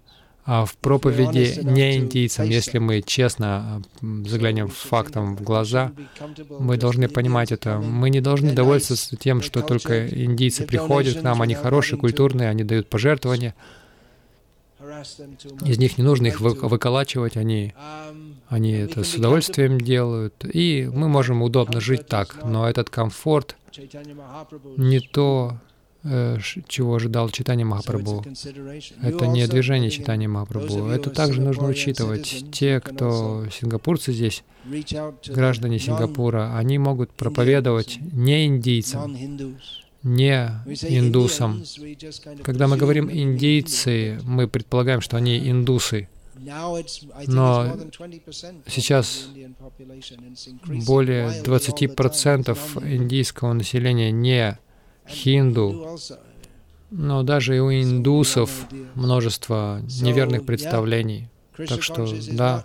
а в проповеди не индийцам. Если мы честно заглянем фактам в глаза, мы должны понимать это. Мы не должны довольствоваться тем, что только индийцы приходят к нам, они хорошие, культурные, они дают пожертвования. Из них не нужно их вы- выколачивать, они, они это с удовольствием делают. И мы можем удобно жить так. Но этот комфорт не то, э, чего ожидал читание Махапрабху. Это не движение читания Махапрабху. Это также нужно учитывать. Те, кто сингапурцы здесь, граждане Сингапура, они могут проповедовать не индийцам, не индусам. Когда мы говорим «индийцы», мы предполагаем, что они индусы. Но сейчас более 20% индийского населения не хинду, но даже и у индусов множество неверных представлений. Так что, да,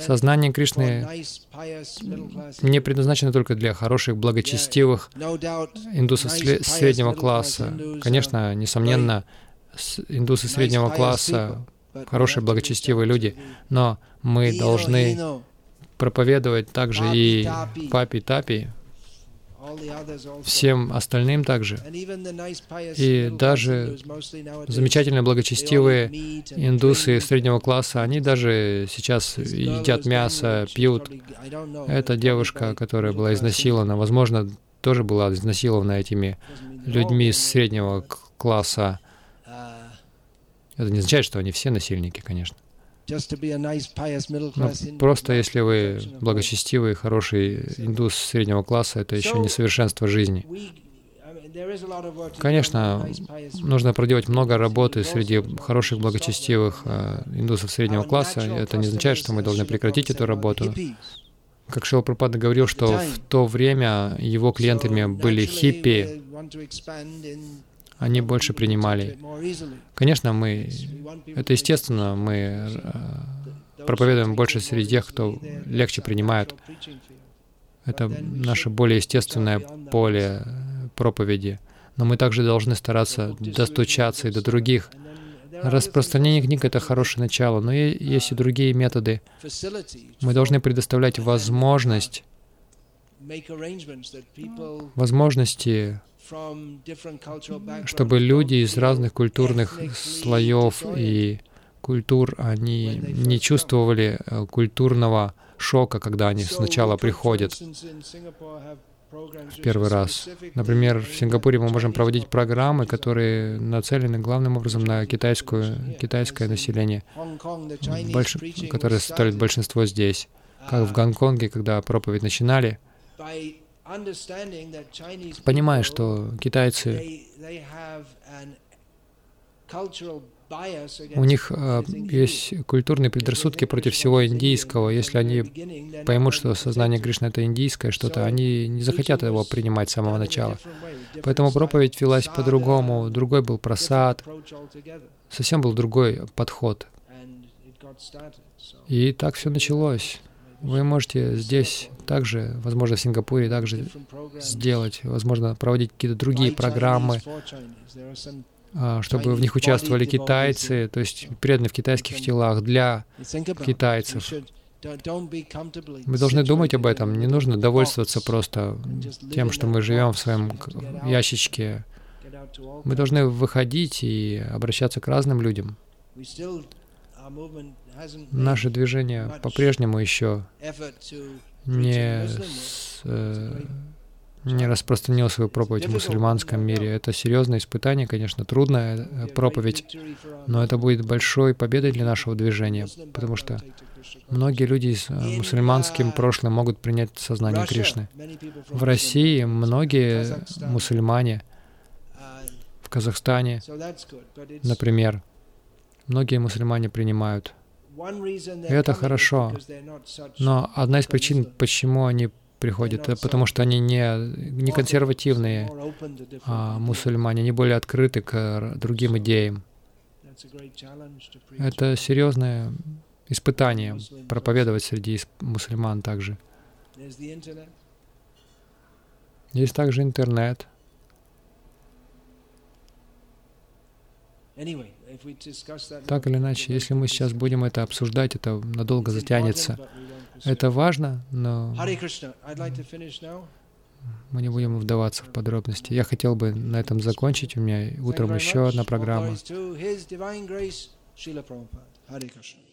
сознание Кришны не предназначено только для хороших, благочестивых индусов среднего класса. Конечно, несомненно, с- индусы среднего класса хорошие, благочестивые люди, но мы должны проповедовать также и папе Тапи, всем остальным также. И даже Замечательные, благочестивые индусы среднего класса, они даже сейчас едят мясо, пьют. Эта девушка, которая была изнасилована, возможно, тоже была изнасилована этими людьми среднего класса. Это не означает, что они все насильники, конечно. Но просто если вы благочестивый, хороший индус среднего класса, это еще не совершенство жизни. Конечно, нужно проделать много работы среди хороших, благочестивых э, индусов среднего класса. Это не означает, что мы должны прекратить эту работу. Как Шила Прабхупада говорил, что в то время его клиентами были хиппи, они больше принимали. Конечно, мы, это естественно, мы э, проповедуем больше среди тех, кто легче принимает. Это наше более естественное поле проповеди. Но мы также должны стараться достучаться и до других. Распространение книг — это хорошее начало, но есть и другие методы. Мы должны предоставлять возможность, возможности, чтобы люди из разных культурных слоев и культур, они не чувствовали э, культурного шока, когда они сначала приходят в первый раз. Например, в Сингапуре мы можем проводить программы, которые нацелены главным образом на китайскую, китайское население, больш... которое составляет большинство здесь. Как в Гонконге, когда проповедь начинали, понимая, что китайцы, у них э, есть культурные предрассудки против всего индийского. Если они поймут, что сознание Кришны — это индийское что-то, они не захотят его принимать с самого начала. Поэтому проповедь велась по-другому, другой был просад, совсем был другой подход. И так все началось. Вы можете здесь также, возможно, в Сингапуре также сделать, возможно, проводить какие-то другие программы, а, чтобы в них участвовали китайцы, то есть преданные в китайских телах для китайцев. Мы должны думать об этом. Не нужно довольствоваться просто тем, что мы живем в своем ящичке. Мы должны выходить и обращаться к разным людям. Наше движение по-прежнему еще не, с- э, не распространил свою проповедь в мусульманском мире. Это серьезное испытание, конечно, трудная э, проповедь, но это будет большой победой для нашего движения, потому что многие люди с э, мусульманским прошлым могут принять сознание Кришны. В России многие мусульмане, в Казахстане, например, многие мусульмане принимают. И это хорошо. Но одна из причин, почему они приходят, это потому что они не, не консервативные а мусульмане, они более открыты к другим идеям. Это серьезное испытание проповедовать среди мусульман также. Есть также интернет. Так или иначе, если мы сейчас будем это обсуждать, это надолго затянется. Это важно, но мы не будем вдаваться в подробности. Я хотел бы на этом закончить. У меня утром еще одна программа. Hare Krishna.